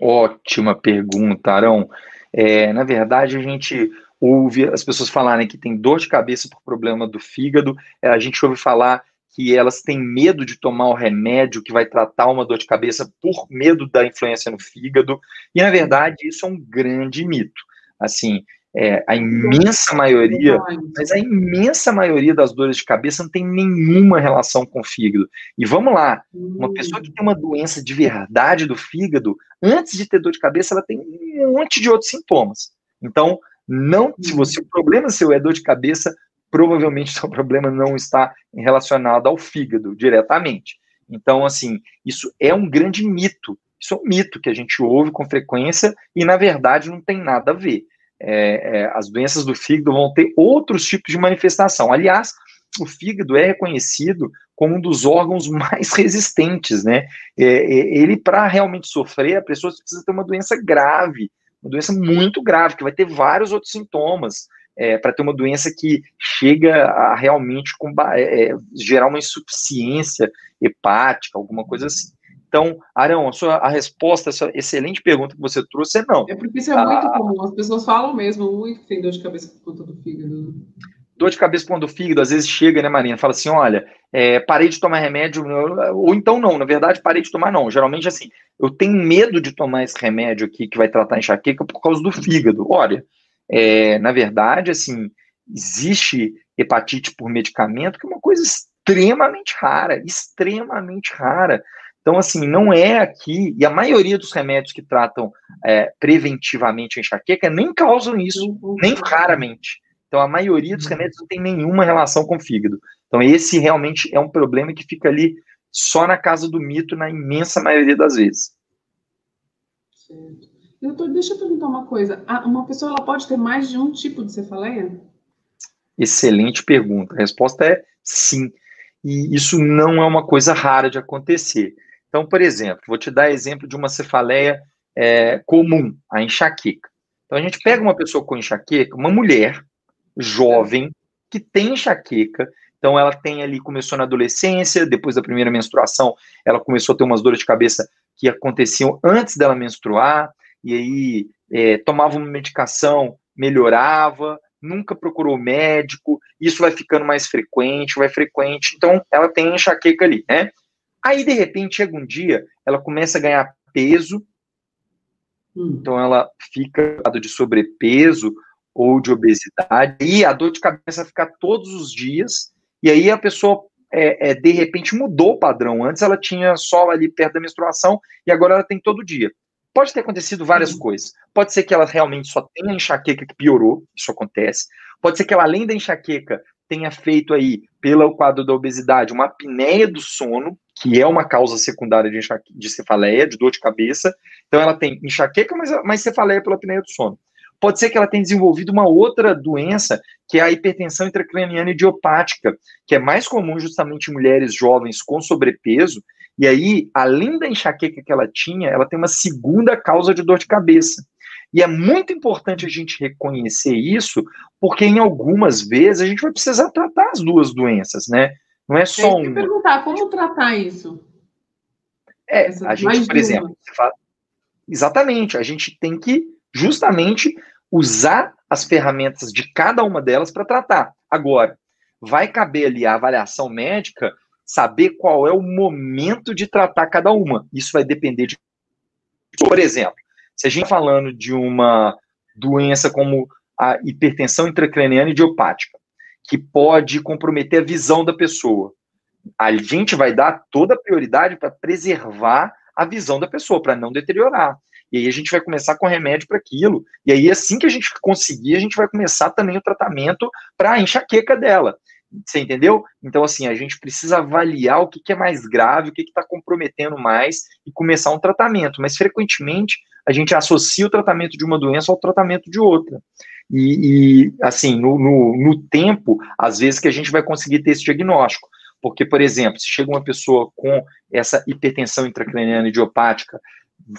Ótima pergunta, Arão. É, na verdade, a gente ouve as pessoas falarem que tem dor de cabeça por problema do fígado, é, a gente ouve falar que elas têm medo de tomar o remédio que vai tratar uma dor de cabeça por medo da influência no fígado, e na verdade isso é um grande mito. Assim, é, a imensa maioria, mas a imensa maioria das dores de cabeça não tem nenhuma relação com o fígado. E vamos lá, uma pessoa que tem uma doença de verdade do fígado, antes de ter dor de cabeça, ela tem um monte de outros sintomas. Então, não, se você o problema seu é dor de cabeça, provavelmente [laughs] seu problema não está relacionado ao fígado diretamente. Então, assim, isso é um grande mito. Isso é um mito que a gente ouve com frequência e, na verdade, não tem nada a ver é, é, as doenças do fígado vão ter outros tipos de manifestação. Aliás, o fígado é reconhecido como um dos órgãos [laughs] mais resistentes, né? É, é ele, para realmente sofrer, a pessoa precisa ter uma doença grave, uma doença muito grave, que vai ter vários outros sintomas, é, para ter uma doença que chega a realmente é, gerar uma insuficiência hepática, alguma coisa assim. Então, Arão, a, sua, a resposta, essa excelente pergunta que você trouxe é não. É porque isso é muito ah, comum, as pessoas falam mesmo muito que tem dor de cabeça por conta do fígado. Dor de cabeça por conta do fígado, às vezes chega, né, Marina? Fala assim: olha, é, parei de tomar remédio, ou então não, na verdade, parei de tomar não. Geralmente, assim, eu tenho medo de tomar esse remédio aqui que vai tratar enxaqueca por causa do fígado. Olha, é, na verdade, assim, existe hepatite por medicamento, que é uma coisa extremamente rara, extremamente rara. Então, assim, não é aqui, e a maioria dos remédios que tratam é, preventivamente a enxaqueca nem causam isso, nem raramente. Então, a maioria dos remédios não tem nenhuma relação com o fígado. Então, esse realmente é um problema que fica ali só na casa do mito, na imensa maioria das vezes. Certo. Doutor, deixa eu perguntar uma coisa. Uma pessoa ela pode ter mais de um tipo de cefaleia? Excelente pergunta. A resposta é sim. E isso não é uma coisa rara de acontecer. Então, por exemplo, vou te dar exemplo de uma cefaleia é, comum, a enxaqueca. Então, a gente pega uma pessoa com enxaqueca, uma mulher jovem que tem enxaqueca, então ela tem ali, começou na adolescência, depois da primeira menstruação, ela começou a ter umas dores de cabeça que aconteciam antes dela menstruar, e aí é, tomava uma medicação, melhorava, nunca procurou médico, isso vai ficando mais frequente, vai frequente, então ela tem enxaqueca ali, né? Aí, de repente, chega um dia, ela começa a ganhar peso, hum. então ela fica de sobrepeso ou de obesidade, e a dor de cabeça fica todos os dias, e aí a pessoa, é, é, de repente, mudou o padrão. Antes ela tinha só ali perto da menstruação, e agora ela tem todo dia. Pode ter acontecido várias hum. coisas. Pode ser que ela realmente só tenha enxaqueca que piorou, isso acontece. Pode ser que ela, além da enxaqueca, tenha feito aí, pelo quadro da obesidade, uma apneia do sono, que é uma causa secundária de, de cefaleia, de dor de cabeça. Então, ela tem enxaqueca, mas, mas cefaleia pela apneia do sono. Pode ser que ela tenha desenvolvido uma outra doença, que é a hipertensão intracraniana idiopática, que é mais comum justamente em mulheres jovens com sobrepeso. E aí, além da enxaqueca que ela tinha, ela tem uma segunda causa de dor de cabeça. E é muito importante a gente reconhecer isso, porque em algumas vezes a gente vai precisar tratar as duas doenças, né? Não é só um. perguntar como tratar isso. É, a gente, por exemplo, fala... exatamente, a gente tem que justamente usar as ferramentas de cada uma delas para tratar. Agora, vai caber ali a avaliação médica saber qual é o momento de tratar cada uma. Isso vai depender de. Por exemplo, se a gente está falando de uma doença como a hipertensão intracraniana idiopática, que pode comprometer a visão da pessoa, a gente vai dar toda a prioridade para preservar a visão da pessoa, para não deteriorar. E aí a gente vai começar com remédio para aquilo. E aí, assim que a gente conseguir, a gente vai começar também o tratamento para a enxaqueca dela. Você entendeu? Então, assim, a gente precisa avaliar o que, que é mais grave, o que está comprometendo mais e começar um tratamento. Mas, frequentemente, a gente associa o tratamento de uma doença ao tratamento de outra. E, e assim, no, no, no, tempo, às vezes que a gente vai conseguir ter esse diagnóstico. Porque, por exemplo, se chega uma pessoa com essa hipertensão intracraniana idiopática,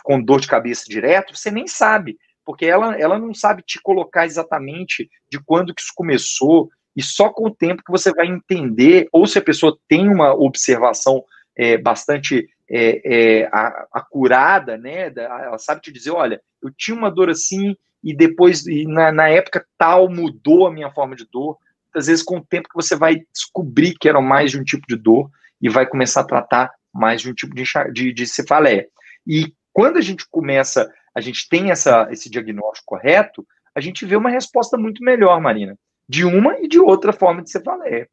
com dor de cabeça direto, você nem sabe, porque ela, ela não sabe te colocar exatamente de quando que isso começou, e só com o tempo que você vai entender, ou se a pessoa tem uma observação é, bastante é, é, acurada, né? Ela sabe te dizer, olha, eu tinha uma dor assim, e depois, e na, na época tal, mudou a minha forma de dor. Às vezes, com o tempo que você vai descobrir que era mais de um tipo de dor, e vai começar a tratar mais de um tipo de, de, de cefaleia. E quando a gente começa, a gente tem essa, esse diagnóstico correto, a gente vê uma resposta muito melhor, Marina de uma e de outra forma de cefaleia.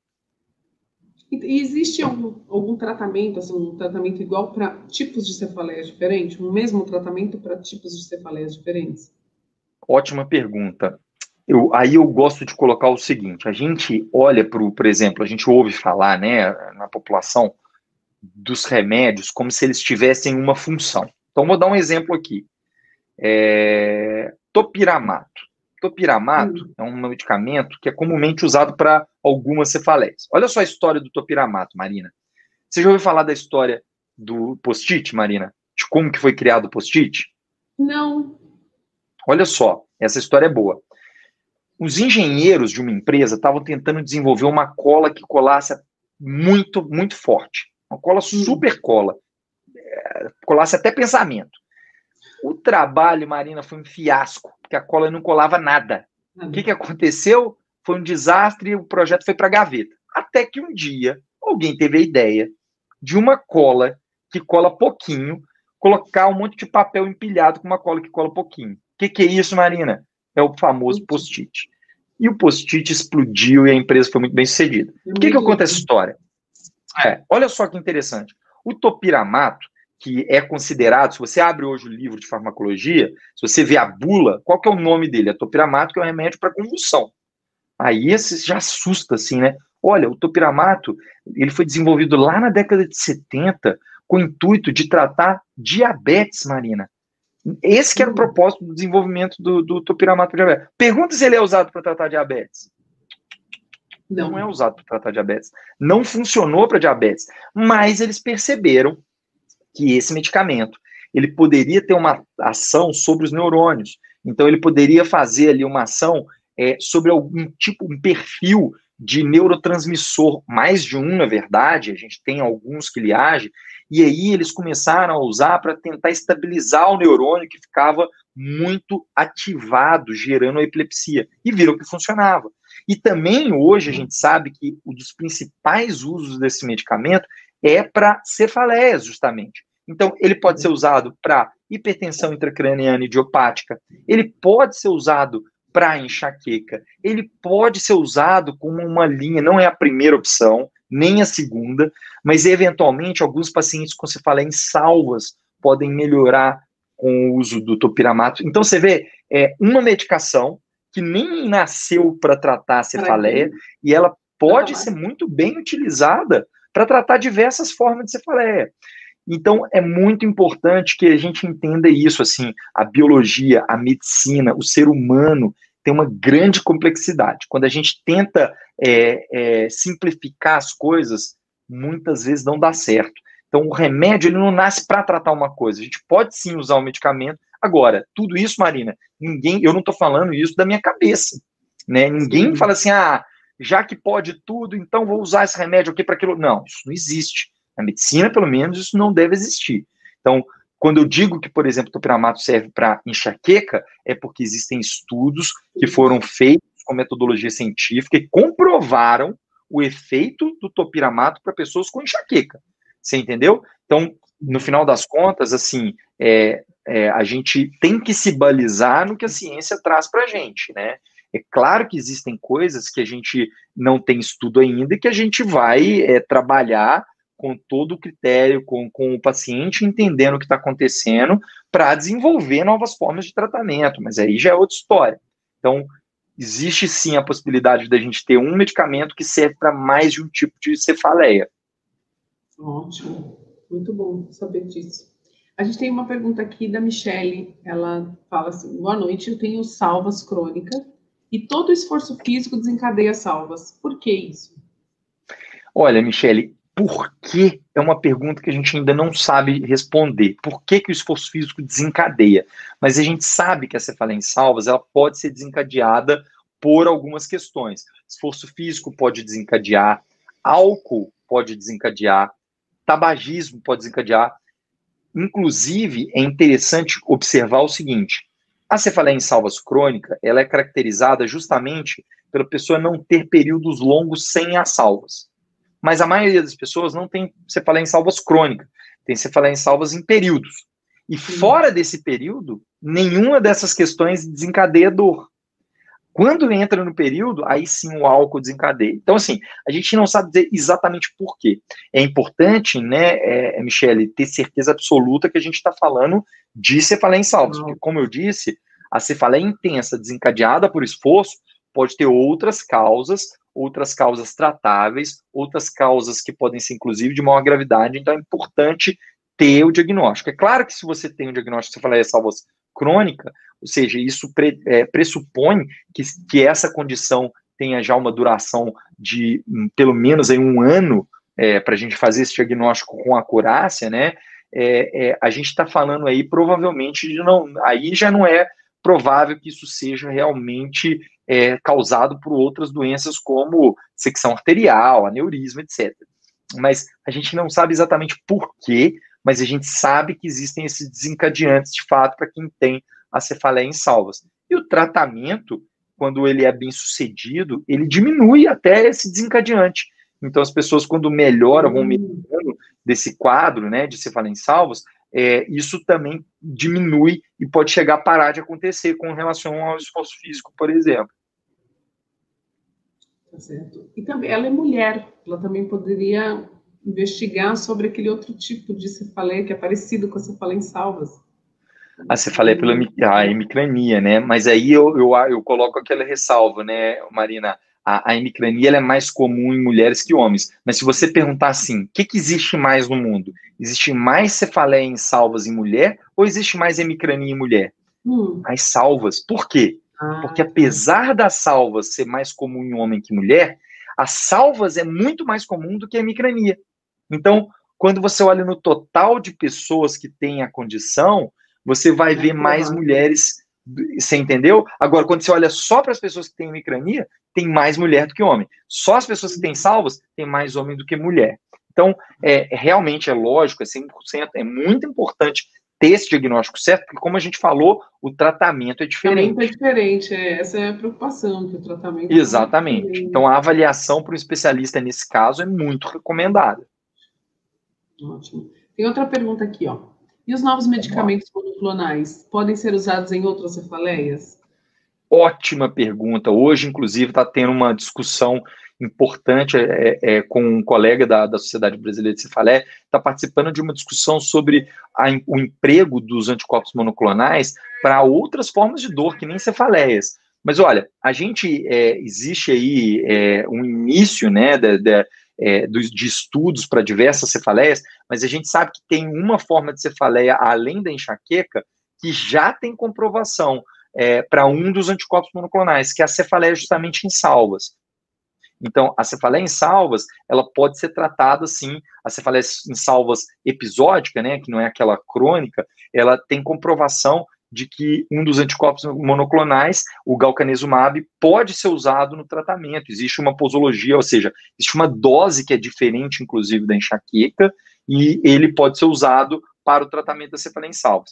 E existe algum, algum tratamento, assim, um tratamento igual para tipos de cefaleias diferentes? Um mesmo tratamento para tipos de cefaleias diferentes? Ótima pergunta. Eu, aí eu gosto de colocar o seguinte: a gente olha para o, por exemplo, a gente ouve falar, né, na população dos remédios como se eles tivessem uma função. Então, vou dar um exemplo aqui. É, topiramato. Topiramato hum. é um medicamento que é comumente usado para algumas cefaleias. Olha só a história do topiramato, Marina. Você já ouviu falar da história do post-it, Marina? De como que foi criado o post-it? Não. Olha só, essa história é boa. Os engenheiros de uma empresa estavam tentando desenvolver uma cola que colasse muito, muito forte. Uma cola hum. super cola. É, colasse até pensamento. O trabalho, Marina, foi um fiasco, porque a cola não colava nada. O que, que aconteceu? Foi um desastre e o projeto foi para a gaveta. Até que um dia alguém teve a ideia de uma cola que cola pouquinho, colocar um monte de papel empilhado com uma cola que cola pouquinho. O que, que é isso, Marina? É o famoso post-it. E o post-it explodiu e a empresa foi muito bem sucedida. O que, que essa história? É, olha só que interessante. O topiramato que é considerado, se você abre hoje o livro de farmacologia, se você vê a bula, qual que é o nome dele? É topiramato, que é um remédio para convulsão. Aí esse já assusta, assim, né? Olha, o topiramato, ele foi desenvolvido lá na década de 70 com o intuito de tratar diabetes, Marina. Esse que era o hum. propósito do desenvolvimento do, do topiramato para diabetes. Pergunta se ele é usado para tratar diabetes. Não. Não é usado para tratar diabetes. Não funcionou para diabetes. Mas eles perceberam que esse medicamento ele poderia ter uma ação sobre os neurônios. Então, ele poderia fazer ali uma ação é, sobre algum tipo, um perfil de neurotransmissor, mais de um, na verdade, a gente tem alguns que ele age, e aí eles começaram a usar para tentar estabilizar o neurônio que ficava muito ativado, gerando a epilepsia, e viram que funcionava. E também hoje a gente sabe que um dos principais usos desse medicamento é para cefaleias, justamente. Então, ele pode ser usado para hipertensão intracraniana idiopática, ele pode ser usado para enxaqueca, ele pode ser usado como uma linha, não é a primeira opção, nem a segunda, mas eventualmente alguns pacientes com cefaleia em salvas podem melhorar com o uso do topiramato. Então, você vê, é uma medicação que nem nasceu para tratar a cefaleia e ela pode ser muito bem utilizada para tratar diversas formas de cefaleia. Então, é muito importante que a gente entenda isso, assim, a biologia, a medicina, o ser humano tem uma grande complexidade. Quando a gente tenta é, é, simplificar as coisas, muitas vezes não dá certo. Então, o remédio, ele não nasce para tratar uma coisa. A gente pode sim usar o medicamento, Agora, tudo isso, Marina, ninguém, eu não estou falando isso da minha cabeça, né? Ninguém fala assim, ah, já que pode tudo, então vou usar esse remédio aqui para aquilo. Não, isso não existe. Na medicina, pelo menos, isso não deve existir. Então, quando eu digo que, por exemplo, o topiramato serve para enxaqueca, é porque existem estudos que foram feitos com metodologia científica e comprovaram o efeito do topiramato para pessoas com enxaqueca. Você entendeu? Então, no final das contas, assim, é, é, a gente tem que se balizar no que a ciência traz para a gente, né? É claro que existem coisas que a gente não tem estudo ainda e que a gente vai é, trabalhar com todo o critério, com, com o paciente entendendo o que está acontecendo para desenvolver novas formas de tratamento, mas aí já é outra história. Então, existe sim a possibilidade da gente ter um medicamento que serve para mais de um tipo de cefaleia. Ótimo, muito bom saber disso. A gente tem uma pergunta aqui da Michele. Ela fala assim: Boa noite, eu tenho salvas crônicas e todo esforço físico desencadeia salvas. Por que isso? Olha, Michele, por que é uma pergunta que a gente ainda não sabe responder. Por que, que o esforço físico desencadeia? Mas a gente sabe que a cefaleia em salvas ela pode ser desencadeada por algumas questões. Esforço físico pode desencadear, álcool pode desencadear, tabagismo pode desencadear. Inclusive, é interessante observar o seguinte: a cefaleia em salvas crônica, ela é caracterizada justamente pela pessoa não ter períodos longos sem as salvas. Mas a maioria das pessoas não tem cefaleia em salvas crônica, tem cefaleia em salvas em períodos. E fora desse período, nenhuma dessas questões desencadeia dor. Quando entra no período, aí sim o álcool desencadeia. Então, assim, a gente não sabe dizer exatamente por quê. É importante, né, é, Michele, ter certeza absoluta que a gente está falando de cefaleia em salvos. Porque, como eu disse, a cefaleia intensa desencadeada por esforço pode ter outras causas, outras causas tratáveis, outras causas que podem ser, inclusive, de maior gravidade. Então, é importante ter o diagnóstico. É claro que se você tem um diagnóstico de cefaleia salvos crônica, ou seja, isso pre, é, pressupõe que, que essa condição tenha já uma duração de um, pelo menos aí um ano é, para a gente fazer esse diagnóstico com acurácia, né? É, é a gente está falando aí provavelmente de não, aí já não é provável que isso seja realmente é, causado por outras doenças como secção arterial, aneurisma, etc. Mas a gente não sabe exatamente por quê, mas a gente sabe que existem esses desencadeantes de fato para quem tem a cefaleia em salvas. E o tratamento, quando ele é bem sucedido, ele diminui até esse desencadeante. Então, as pessoas, quando melhoram, vão melhorando desse quadro né, de cefaleia em salvas, é, isso também diminui e pode chegar a parar de acontecer com relação ao esforço físico, por exemplo. Tá certo. E também, ela é mulher, ela também poderia investigar sobre aquele outro tipo de cefaleia que é parecido com a cefaleia em salvas. A cefaleia pela a hemicrania, né? Mas aí eu, eu, eu coloco aquela ressalva, né, Marina? A, a hemicrania é mais comum em mulheres que homens. Mas se você perguntar assim, o que, que existe mais no mundo? Existe mais cefaleia em salvas em mulher ou existe mais hemicrania em mulher? Hum. Mais salvas. Por quê? Ah, Porque apesar das salvas ser mais comum em homem que mulher, as salvas é muito mais comum do que a hemicrania. Então, quando você olha no total de pessoas que têm a condição, você vai ver mais mulheres. Você entendeu? Agora, quando você olha só para as pessoas que têm hemicrania, tem mais mulher do que homem. Só as pessoas que têm salvas, tem mais homem do que mulher. Então, é, realmente é lógico, é 100%, é muito importante ter esse diagnóstico certo, porque como a gente falou, o tratamento é diferente. O tratamento é diferente, é, essa é a preocupação, que o tratamento Exatamente. É então, a avaliação para o especialista nesse caso é muito recomendada. Ótimo. Tem outra pergunta aqui, ó. E os novos medicamentos monoclonais podem ser usados em outras cefaleias? Ótima pergunta. Hoje, inclusive, está tendo uma discussão importante é, é, com um colega da, da Sociedade Brasileira de Cefaleia, está participando de uma discussão sobre a, o emprego dos anticorpos monoclonais para outras formas de dor, que nem cefaleias. Mas olha, a gente é, existe aí é, um início né, é, de estudos para diversas cefaleias, mas a gente sabe que tem uma forma de cefaleia além da enxaqueca que já tem comprovação é, para um dos anticorpos monoclonais, que é a cefaleia justamente em salvas. Então, a cefaleia em salvas, ela pode ser tratada assim, a cefaleia em salvas episódica, né, que não é aquela crônica, ela tem comprovação de que um dos anticorpos monoclonais, o galcanezumab, pode ser usado no tratamento. Existe uma posologia, ou seja, existe uma dose que é diferente, inclusive, da enxaqueca, e ele pode ser usado para o tratamento da cefalensalvas.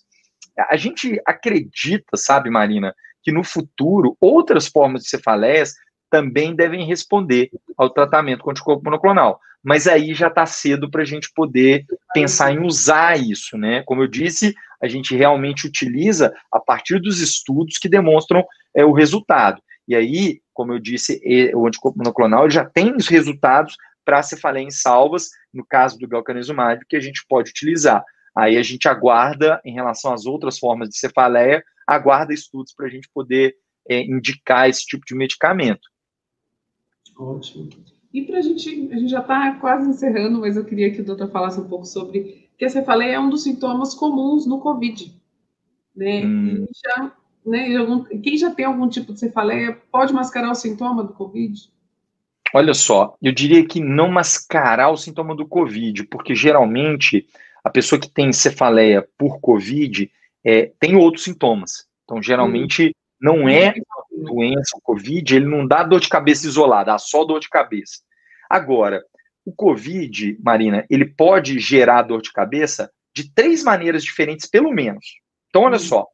A gente acredita, sabe, Marina, que no futuro outras formas de cefaleias também devem responder ao tratamento com anticorpo monoclonal. Mas aí já está cedo para a gente poder pensar em usar isso, né? Como eu disse, a gente realmente utiliza a partir dos estudos que demonstram é, o resultado. E aí, como eu disse, o anticorpo monoclonal já tem os resultados para cefaleias salvas, no caso do galcanezumab, que a gente pode utilizar. Aí a gente aguarda, em relação às outras formas de cefaleia, aguarda estudos para a gente poder é, indicar esse tipo de medicamento. Ótimo. E para a gente, a gente já está quase encerrando, mas eu queria que o doutor falasse um pouco sobre, que a cefaleia é um dos sintomas comuns no COVID. Né? Hum. Já, né, quem já tem algum tipo de cefaleia pode mascarar o sintoma do COVID? Olha só, eu diria que não mascarar o sintoma do COVID, porque geralmente a pessoa que tem cefaleia por COVID é, tem outros sintomas. Então, geralmente, hum. não é doença, o Covid, ele não dá dor de cabeça isolada, dá só dor de cabeça. Agora, o Covid, Marina, ele pode gerar dor de cabeça de três maneiras diferentes, pelo menos. Então, olha só.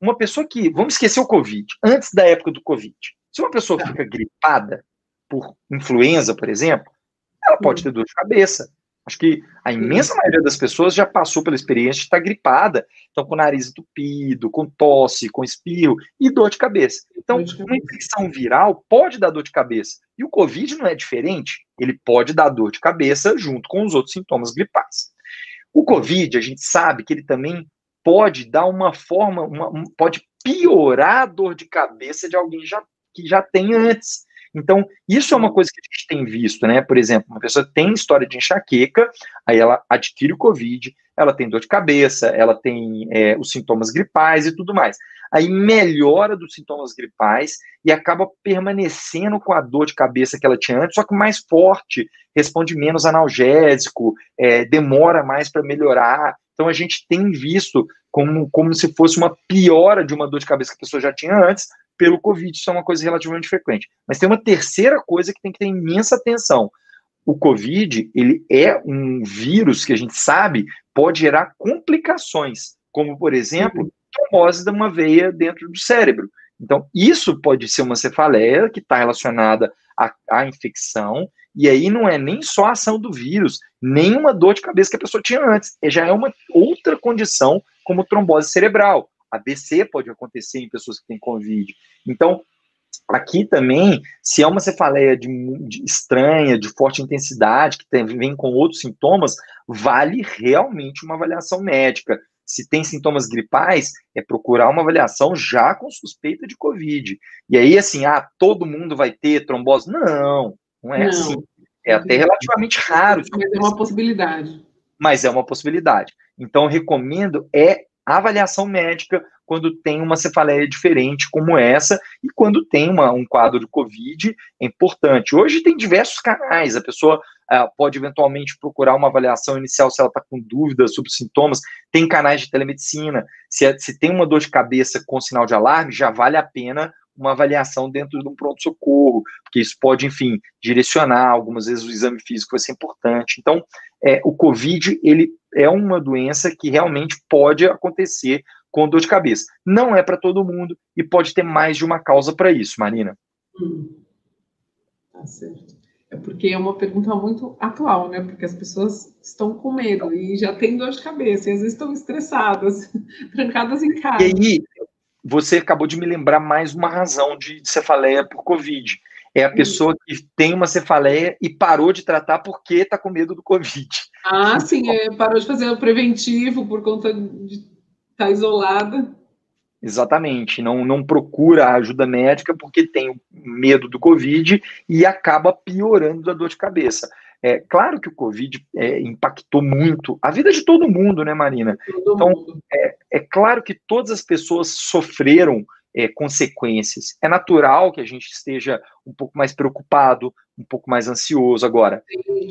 Uma pessoa que. Vamos esquecer o Covid, antes da época do Covid. Se uma pessoa tá. fica gripada por influenza, por exemplo, ela pode ter dor de cabeça. Acho que a imensa maioria das pessoas já passou pela experiência de estar gripada, então com o nariz entupido, com tosse, com espirro e dor de cabeça. Então, uma infecção viral pode dar dor de cabeça. E o Covid não é diferente, ele pode dar dor de cabeça junto com os outros sintomas gripais. O Covid, a gente sabe que ele também pode dar uma forma, uma, pode piorar a dor de cabeça de alguém já, que já tem antes. Então, isso é uma coisa que a gente tem visto, né? Por exemplo, uma pessoa tem história de enxaqueca, aí ela adquire o Covid, ela tem dor de cabeça, ela tem é, os sintomas gripais e tudo mais. Aí melhora dos sintomas gripais e acaba permanecendo com a dor de cabeça que ela tinha antes, só que mais forte, responde menos analgésico, é, demora mais para melhorar. Então a gente tem visto como, como se fosse uma piora de uma dor de cabeça que a pessoa já tinha antes, pelo Covid. Isso é uma coisa relativamente frequente. Mas tem uma terceira coisa que tem que ter imensa atenção. O Covid, ele é um vírus que a gente sabe pode gerar complicações, como, por exemplo, trombose de uma veia dentro do cérebro. Então, isso pode ser uma cefaleia que está relacionada à, à, infecção, e aí não é nem só a ação do vírus, nem uma dor de cabeça que a pessoa tinha antes, já é uma outra condição, como trombose cerebral. ABC pode acontecer em pessoas que têm Covid. Então, aqui também, se é uma cefaleia de, de estranha, de forte intensidade, que tem, vem com outros sintomas, vale realmente uma avaliação médica. Se tem sintomas gripais, é procurar uma avaliação já com suspeita de Covid. E aí, assim, ah, todo mundo vai ter trombose? Não, não é não. assim. É até relativamente raro. Mas é uma possibilidade. Mas é uma possibilidade. Então, recomendo é avaliação médica quando tem uma cefaleia diferente como essa e quando tem uma, um quadro de Covid é importante. Hoje tem diversos canais, a pessoa uh, pode eventualmente procurar uma avaliação inicial se ela está com dúvidas sobre sintomas, tem canais de telemedicina, se, é, se tem uma dor de cabeça com sinal de alarme, já vale a pena uma avaliação dentro de um pronto-socorro, porque isso pode, enfim, direcionar, algumas vezes o exame físico vai ser importante. Então, é, o COVID, ele é uma doença que realmente pode acontecer com dor de cabeça. Não é para todo mundo e pode ter mais de uma causa para isso, Marina. Hum. Tá certo. É porque é uma pergunta muito atual, né? Porque as pessoas estão com medo e já têm dor de cabeça, e às vezes estão estressadas, [laughs] trancadas em casa. E aí, você acabou de me lembrar mais uma razão de cefaleia por Covid. É a pessoa que tem uma cefaleia e parou de tratar porque está com medo do Covid. Ah, sim, é, parou de fazer o preventivo por conta de estar tá isolada. Exatamente, não, não procura ajuda médica porque tem medo do Covid e acaba piorando a dor de cabeça. É claro que o Covid é, impactou muito a vida de todo mundo, né, Marina? Todo então, é, é, claro que todas as pessoas sofreram é, consequências. É natural que a gente esteja um pouco mais preocupado, um pouco mais ansioso. Agora,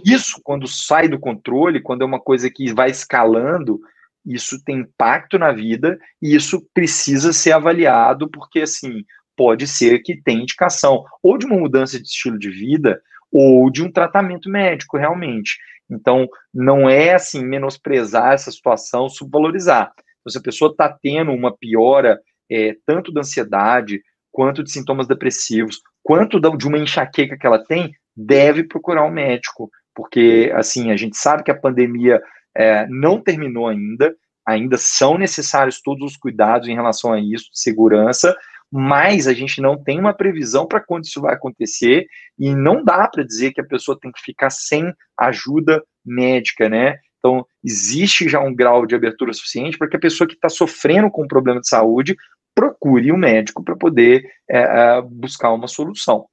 isso, quando sai do controle, quando é uma coisa que vai escalando, isso tem impacto na vida e isso precisa ser avaliado, porque assim, pode ser que tenha indicação ou de uma mudança de estilo de vida ou de um tratamento médico realmente. Então, não é assim menosprezar essa situação, subvalorizar. Então, se a pessoa está tendo uma piora é, tanto da ansiedade, quanto de sintomas depressivos, quanto de uma enxaqueca que ela tem, deve procurar um médico, porque assim a gente sabe que a pandemia é, não terminou ainda, ainda são necessários todos os cuidados em relação a isso, segurança, mas a gente não tem uma previsão para quando isso vai acontecer. E não dá para dizer que a pessoa tem que ficar sem ajuda médica, né? Então, existe já um grau de abertura suficiente para que a pessoa que está sofrendo com um problema de saúde procure um médico para poder é, é, buscar uma solução.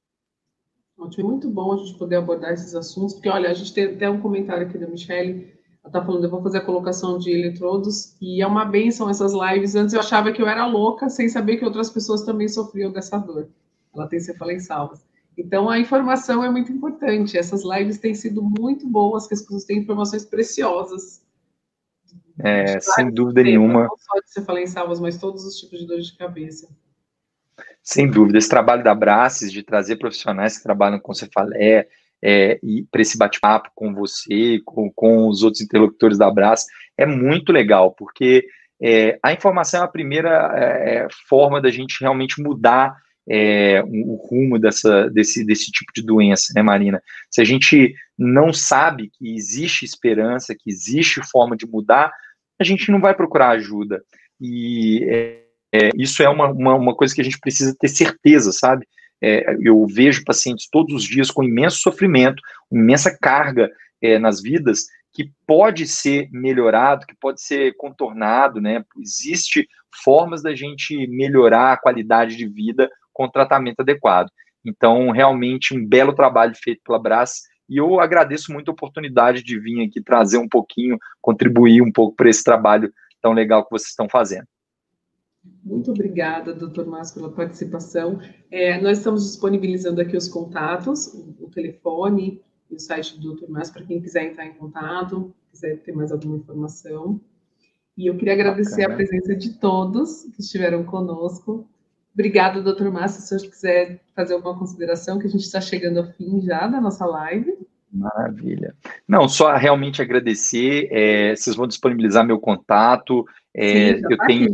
É muito bom a gente poder abordar esses assuntos, porque, olha, a gente tem até um comentário aqui da Michelle, ela está falando, eu vou fazer a colocação de eletrodos, e é uma benção essas lives. Antes eu achava que eu era louca, sem saber que outras pessoas também sofriam dessa dor. Ela tem cefaleia salvas. Então, a informação é muito importante. Essas lives têm sido muito boas, que as pessoas têm informações preciosas. É, sem dúvida nenhuma. Não só de salvas, mas todos os tipos de dores de cabeça. Sem dúvida, esse trabalho da Braces, de trazer profissionais que trabalham com cefaleia, é, e para esse bate-papo com você, com, com os outros interlocutores da Brás, é muito legal, porque é, a informação é a primeira é, forma da gente realmente mudar é, o rumo dessa, desse, desse tipo de doença, né, Marina? Se a gente não sabe que existe esperança, que existe forma de mudar, a gente não vai procurar ajuda. E é, é, isso é uma, uma, uma coisa que a gente precisa ter certeza, sabe? é, eu vejo pacientes todos os dias com imenso sofrimento, imensa carga é, nas vidas, que pode ser melhorado, que pode ser contornado, né? Existe formas da gente melhorar a qualidade de vida com tratamento adequado. Então, realmente, um belo trabalho feito pela Brás, e eu agradeço muito a oportunidade de vir aqui trazer um pouquinho, contribuir um pouco para esse trabalho tão legal que vocês estão fazendo. Muito obrigada, doutor Márcio, pela participação. É, nós estamos disponibilizando aqui os contatos, o, o telefone e o site do doutor Márcio, para quem quiser entrar em contato, quiser ter mais alguma informação. E eu queria agradecer Bacana. a presença de todos que estiveram conosco. Obrigada, doutor Márcio, se o senhor quiser fazer alguma consideração, que a gente está chegando ao fim já da nossa live. Maravilha. Não, só realmente agradecer. É, vocês vão disponibilizar meu contato. É, Sim, eu tá tenho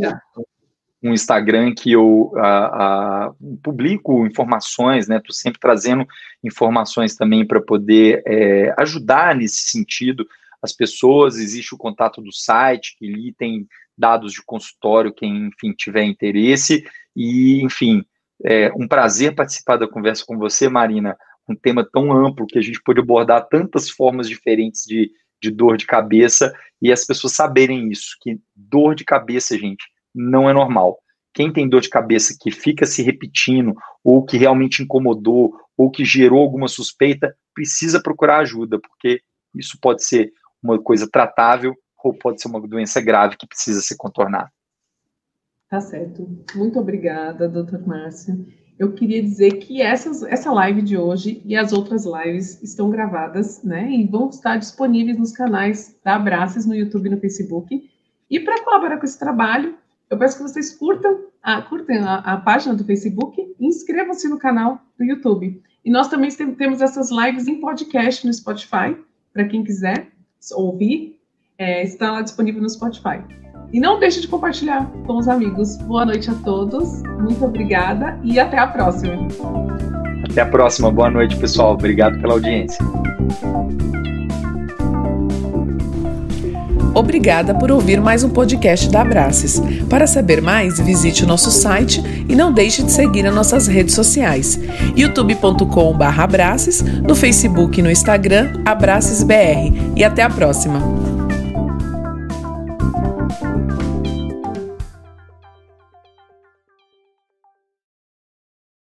um Instagram que eu a, a, publico informações, né? Estou sempre trazendo informações também para poder é, ajudar nesse sentido as pessoas. Existe o contato do site, que ali tem dados de consultório, quem, enfim, tiver interesse. E, enfim, é um prazer participar da conversa com você, Marina. Um tema tão amplo que a gente pode abordar tantas formas diferentes de, de dor de cabeça e as pessoas saberem isso, que dor de cabeça, gente, não é normal. Quem tem dor de cabeça que fica se repetindo, ou que realmente incomodou, ou que gerou alguma suspeita, precisa procurar ajuda, porque isso pode ser uma coisa tratável ou pode ser uma doença grave que precisa ser contornada. Tá certo. Muito obrigada, doutor Márcio. Eu queria dizer que essas, essa live de hoje e as outras lives estão gravadas, né? E vão estar disponíveis nos canais da Abraças no YouTube e no Facebook. E para colaborar com esse trabalho, eu peço que vocês curtam a, curtem a, a página do Facebook e inscrevam-se no canal do YouTube. E nós também temos essas lives em podcast no Spotify, para quem quiser ouvir, é, está lá disponível no Spotify. E não deixe de compartilhar com os amigos. Boa noite a todos, muito obrigada e até a próxima. Até a próxima, boa noite, pessoal. Obrigado pela audiência. Obrigada por ouvir mais um podcast da Abraces. Para saber mais, visite o nosso site e não deixe de seguir as nossas redes sociais: youtube.com/abraces, no Facebook e no Instagram abracesbr. E até a próxima.